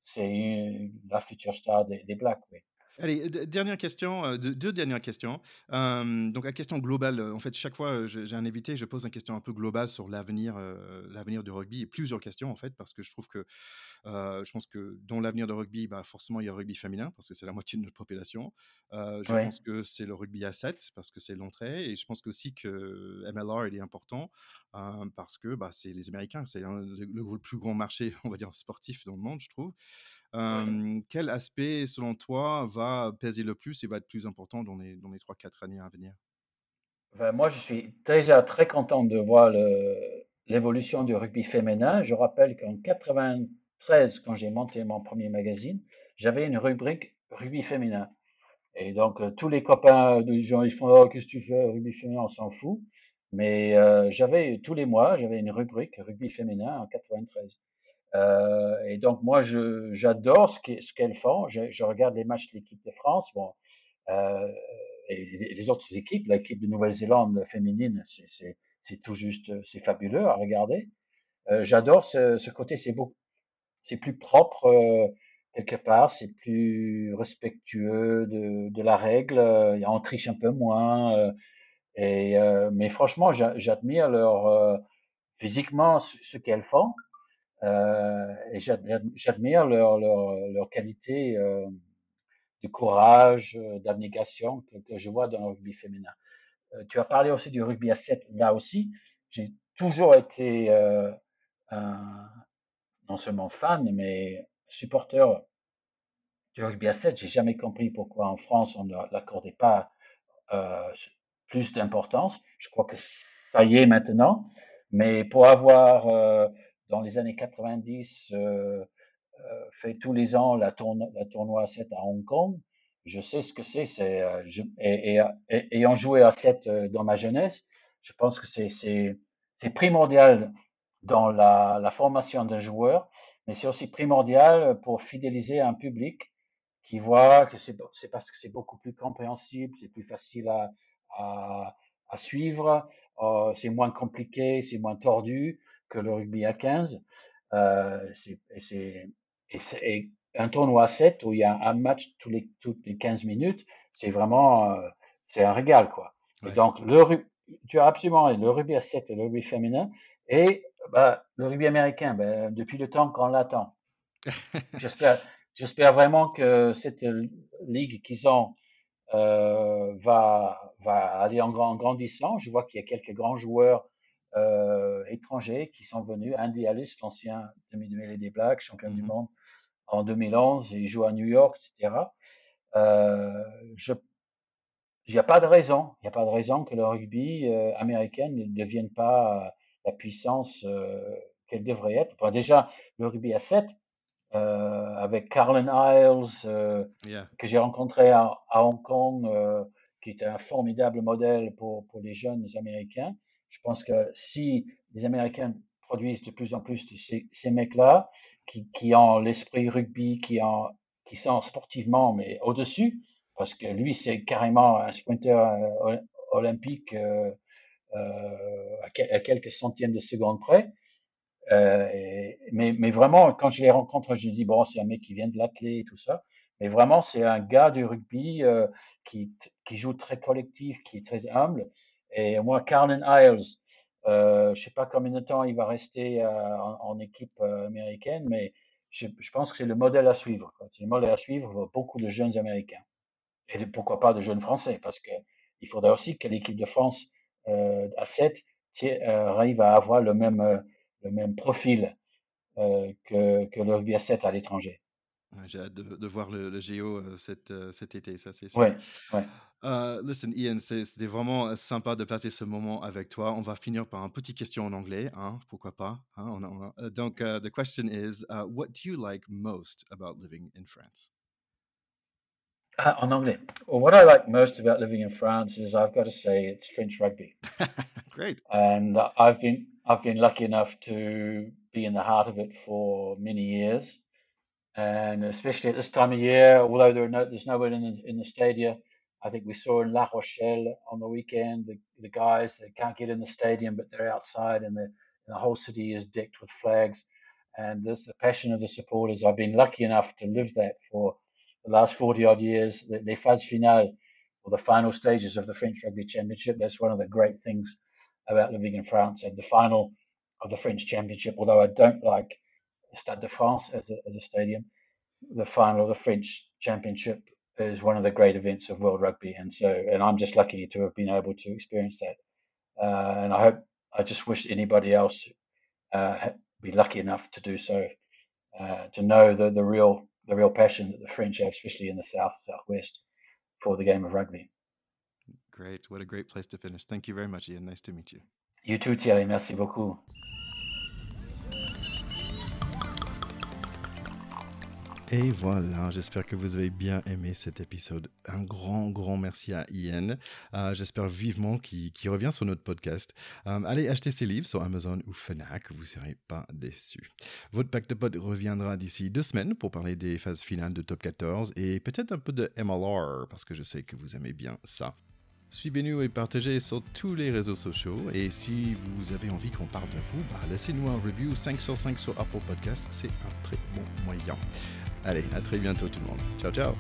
c'est la future star des, des Blacks. Oui. Allez, dernière question, euh, deux, dernières questions. Euh, donc, la question globale, en fait, chaque fois, j'ai un invité, je pose une question un peu globale sur l'avenir, euh, l'avenir du rugby, et plusieurs questions, en fait, parce que je trouve que, je pense que dans l'avenir du rugby, bah, forcément, il y a le rugby féminin, parce que c'est la moitié de notre population. je pense que c'est le rugby à 7, parce que c'est l'entrée, et je pense aussi que MLR, il est important, parce que bah, c'est les Américains, c'est le, le, plus grand marché, on va dire, sportif dans le monde, je trouve quel aspect, selon toi, va peser le plus et va être plus important dans les, dans les 3-4 années à venir? Ben, Moi, je suis déjà très content de voir l'évolution du rugby féminin. Je rappelle qu'en 93, quand j'ai monté mon premier magazine, j'avais une rubrique rugby féminin. Et donc, tous les copains de gens, ils font Oh, qu'est-ce que tu fais Rugby féminin, on s'en fout. Mais j'avais tous les mois, j'avais une rubrique rugby féminin en 93. Euh, et donc moi, j'adore ce, qu'elles font. Je, je, regarde les matchs de l'équipe de France, bon, euh, et les autres équipes, l'équipe de Nouvelle-Zélande féminine, c'est, tout juste, c'est fabuleux à regarder. Euh, j'adore ce, ce, côté, c'est beau, c'est plus propre euh, quelque part, c'est plus respectueux de, de la règle, on triche un peu moins. Euh, et mais franchement, j'admire leur physiquement ce qu'elles font. Euh, et j'admire leur, qualité euh, de courage, euh, d'abnégation que, je vois dans le rugby féminin. Euh, tu as parlé aussi du rugby à 7. Là aussi, j'ai toujours été non seulement fan, mais supporter du rugby à 7. J'ai jamais compris pourquoi en France on ne l'accordait pas plus d'importance. Je crois que ça y est maintenant. Mais pour avoir dans les années 90, euh, euh, fait tous les ans la, tourno la tournoi à 7 à Hong Kong. Je sais ce que c'est. c'est euh, et, et, et, ayant joué à 7 euh, dans ma jeunesse, je pense que c'est primordial dans la, la formation d'un joueur, mais c'est aussi primordial pour fidéliser un public qui voit que c'est parce que c'est beaucoup plus compréhensible, c'est plus facile à, à, à suivre, euh, c'est moins compliqué, c'est moins tordu que le rugby à 15. Euh, c'est, et, un tournoi à 7 où il y a un match tous les, toutes les 15 minutes, c'est vraiment euh, c'est un régal. quoi. Et donc, le, tu as absolument le rugby à 7 et le rugby féminin. Et bah, le rugby américain, ben, depuis le temps qu'on l'attend. j'espère, j'espère vraiment que cette ligue qu'ils ont euh, va, va aller en, grand, en grandissant. Je vois qu'il y a quelques grands joueurs euh, étrangers qui sont venus. Andy Alice, l'ancien demi-mêlée des Blacks, champion du mmh monde en 2011, il joue à New York, etc. Euh, je il n'y a pas de raison, il n'y a pas de raison que le rugby euh, américain ne devienne pas la puissance qu'elle devrait être. Enfin, déjà, le rugby à 7, euh, avec Carlin Isles, euh, yeah. que j'ai rencontré à, à, Hong Kong, euh, qui est un formidable modèle pour, pour les jeunes américains. Je pense que si les Américains produisent de plus en plus ces, mecs-là, qui, ont l'esprit rugby, qui, ont, qui sont sportivement mais au-dessus, parce que lui c'est carrément un sprinter euh, olympique euh, euh, à, quelques centièmes de seconde près. Mais, vraiment, quand je les rencontre, je dis bon, c'est un mec qui vient de l'athlé et tout ça. Mais vraiment, c'est un gars du rugby qui joue très collectif, qui est très humble. Et moi, Carlin Isles, euh, je sais pas combien de temps il va rester euh, en, équipe euh, américaine, mais je, je pense que c'est le modèle à suivre. C'est le modèle à suivre pour beaucoup de jeunes Américains. Et pourquoi pas de jeunes Français, parce que il faudrait aussi que l'équipe de France euh, à 7 arrive à avoir le même, le même profil euh, que, que le rugby à 7 à l'étranger. J'ai hâte de, de, voir le, le Géo euh, cet, euh, cet, été, ça c'est sûr. Ouais, ouais. Uh, listen, Ian, c'était vraiment sympa de passer ce moment avec toi. On va finir par une petite question en anglais, hein, pourquoi pas. Hein, on a, on a, donc, uh, the question is, uh, what do you like most about living in France? Uh, en anglais. Well, what I like most about living in France is I've got to say it's French rugby. Great. And I've been I've been lucky enough to be in the heart of it for many years, and especially at this time of year, although there no, there's no one in the, in the stadium. I think we saw in La Rochelle on the weekend the, the guys that can't get in the stadium, but they're outside, and the, and the whole city is decked with flags. and the, the passion of the supporters. I've been lucky enough to live that for the last 40 odd years. The, the phase finale, or the final stages of the French Rugby Championship, that's one of the great things about living in France. And the final of the French Championship, although I don't like Stade de France as a, as a stadium, the final of the French Championship is one of the great events of world rugby. And so, and I'm just lucky to have been able to experience that. Uh, and I hope, I just wish anybody else uh, be lucky enough to do so, uh, to know the, the real the real passion that the French have, especially in the south southwest, for the game of rugby. Great, what a great place to finish. Thank you very much, Ian. Nice to meet you. You too, Thierry. Merci beaucoup. Et voilà, j'espère que vous avez bien aimé cet épisode. Un grand, grand merci à Ian. Euh, j'espère vivement qu'il revient sur notre podcast. Euh, allez acheter ses livres sur Amazon ou Fnac, vous ne serez pas déçus. Votre pack de potes reviendra d'ici deux semaines pour parler des phases finales de Top 14 et peut-être un peu de MLR, parce que je sais que vous aimez bien ça. Suivez-nous et partagez sur tous les réseaux sociaux. Et si vous avez envie qu'on parle de vous, bah, laissez-nous un review 5 sur 5 sur Apple Podcast. C'est un très bon moyen. Allez, à très bientôt tout le monde. Ciao, ciao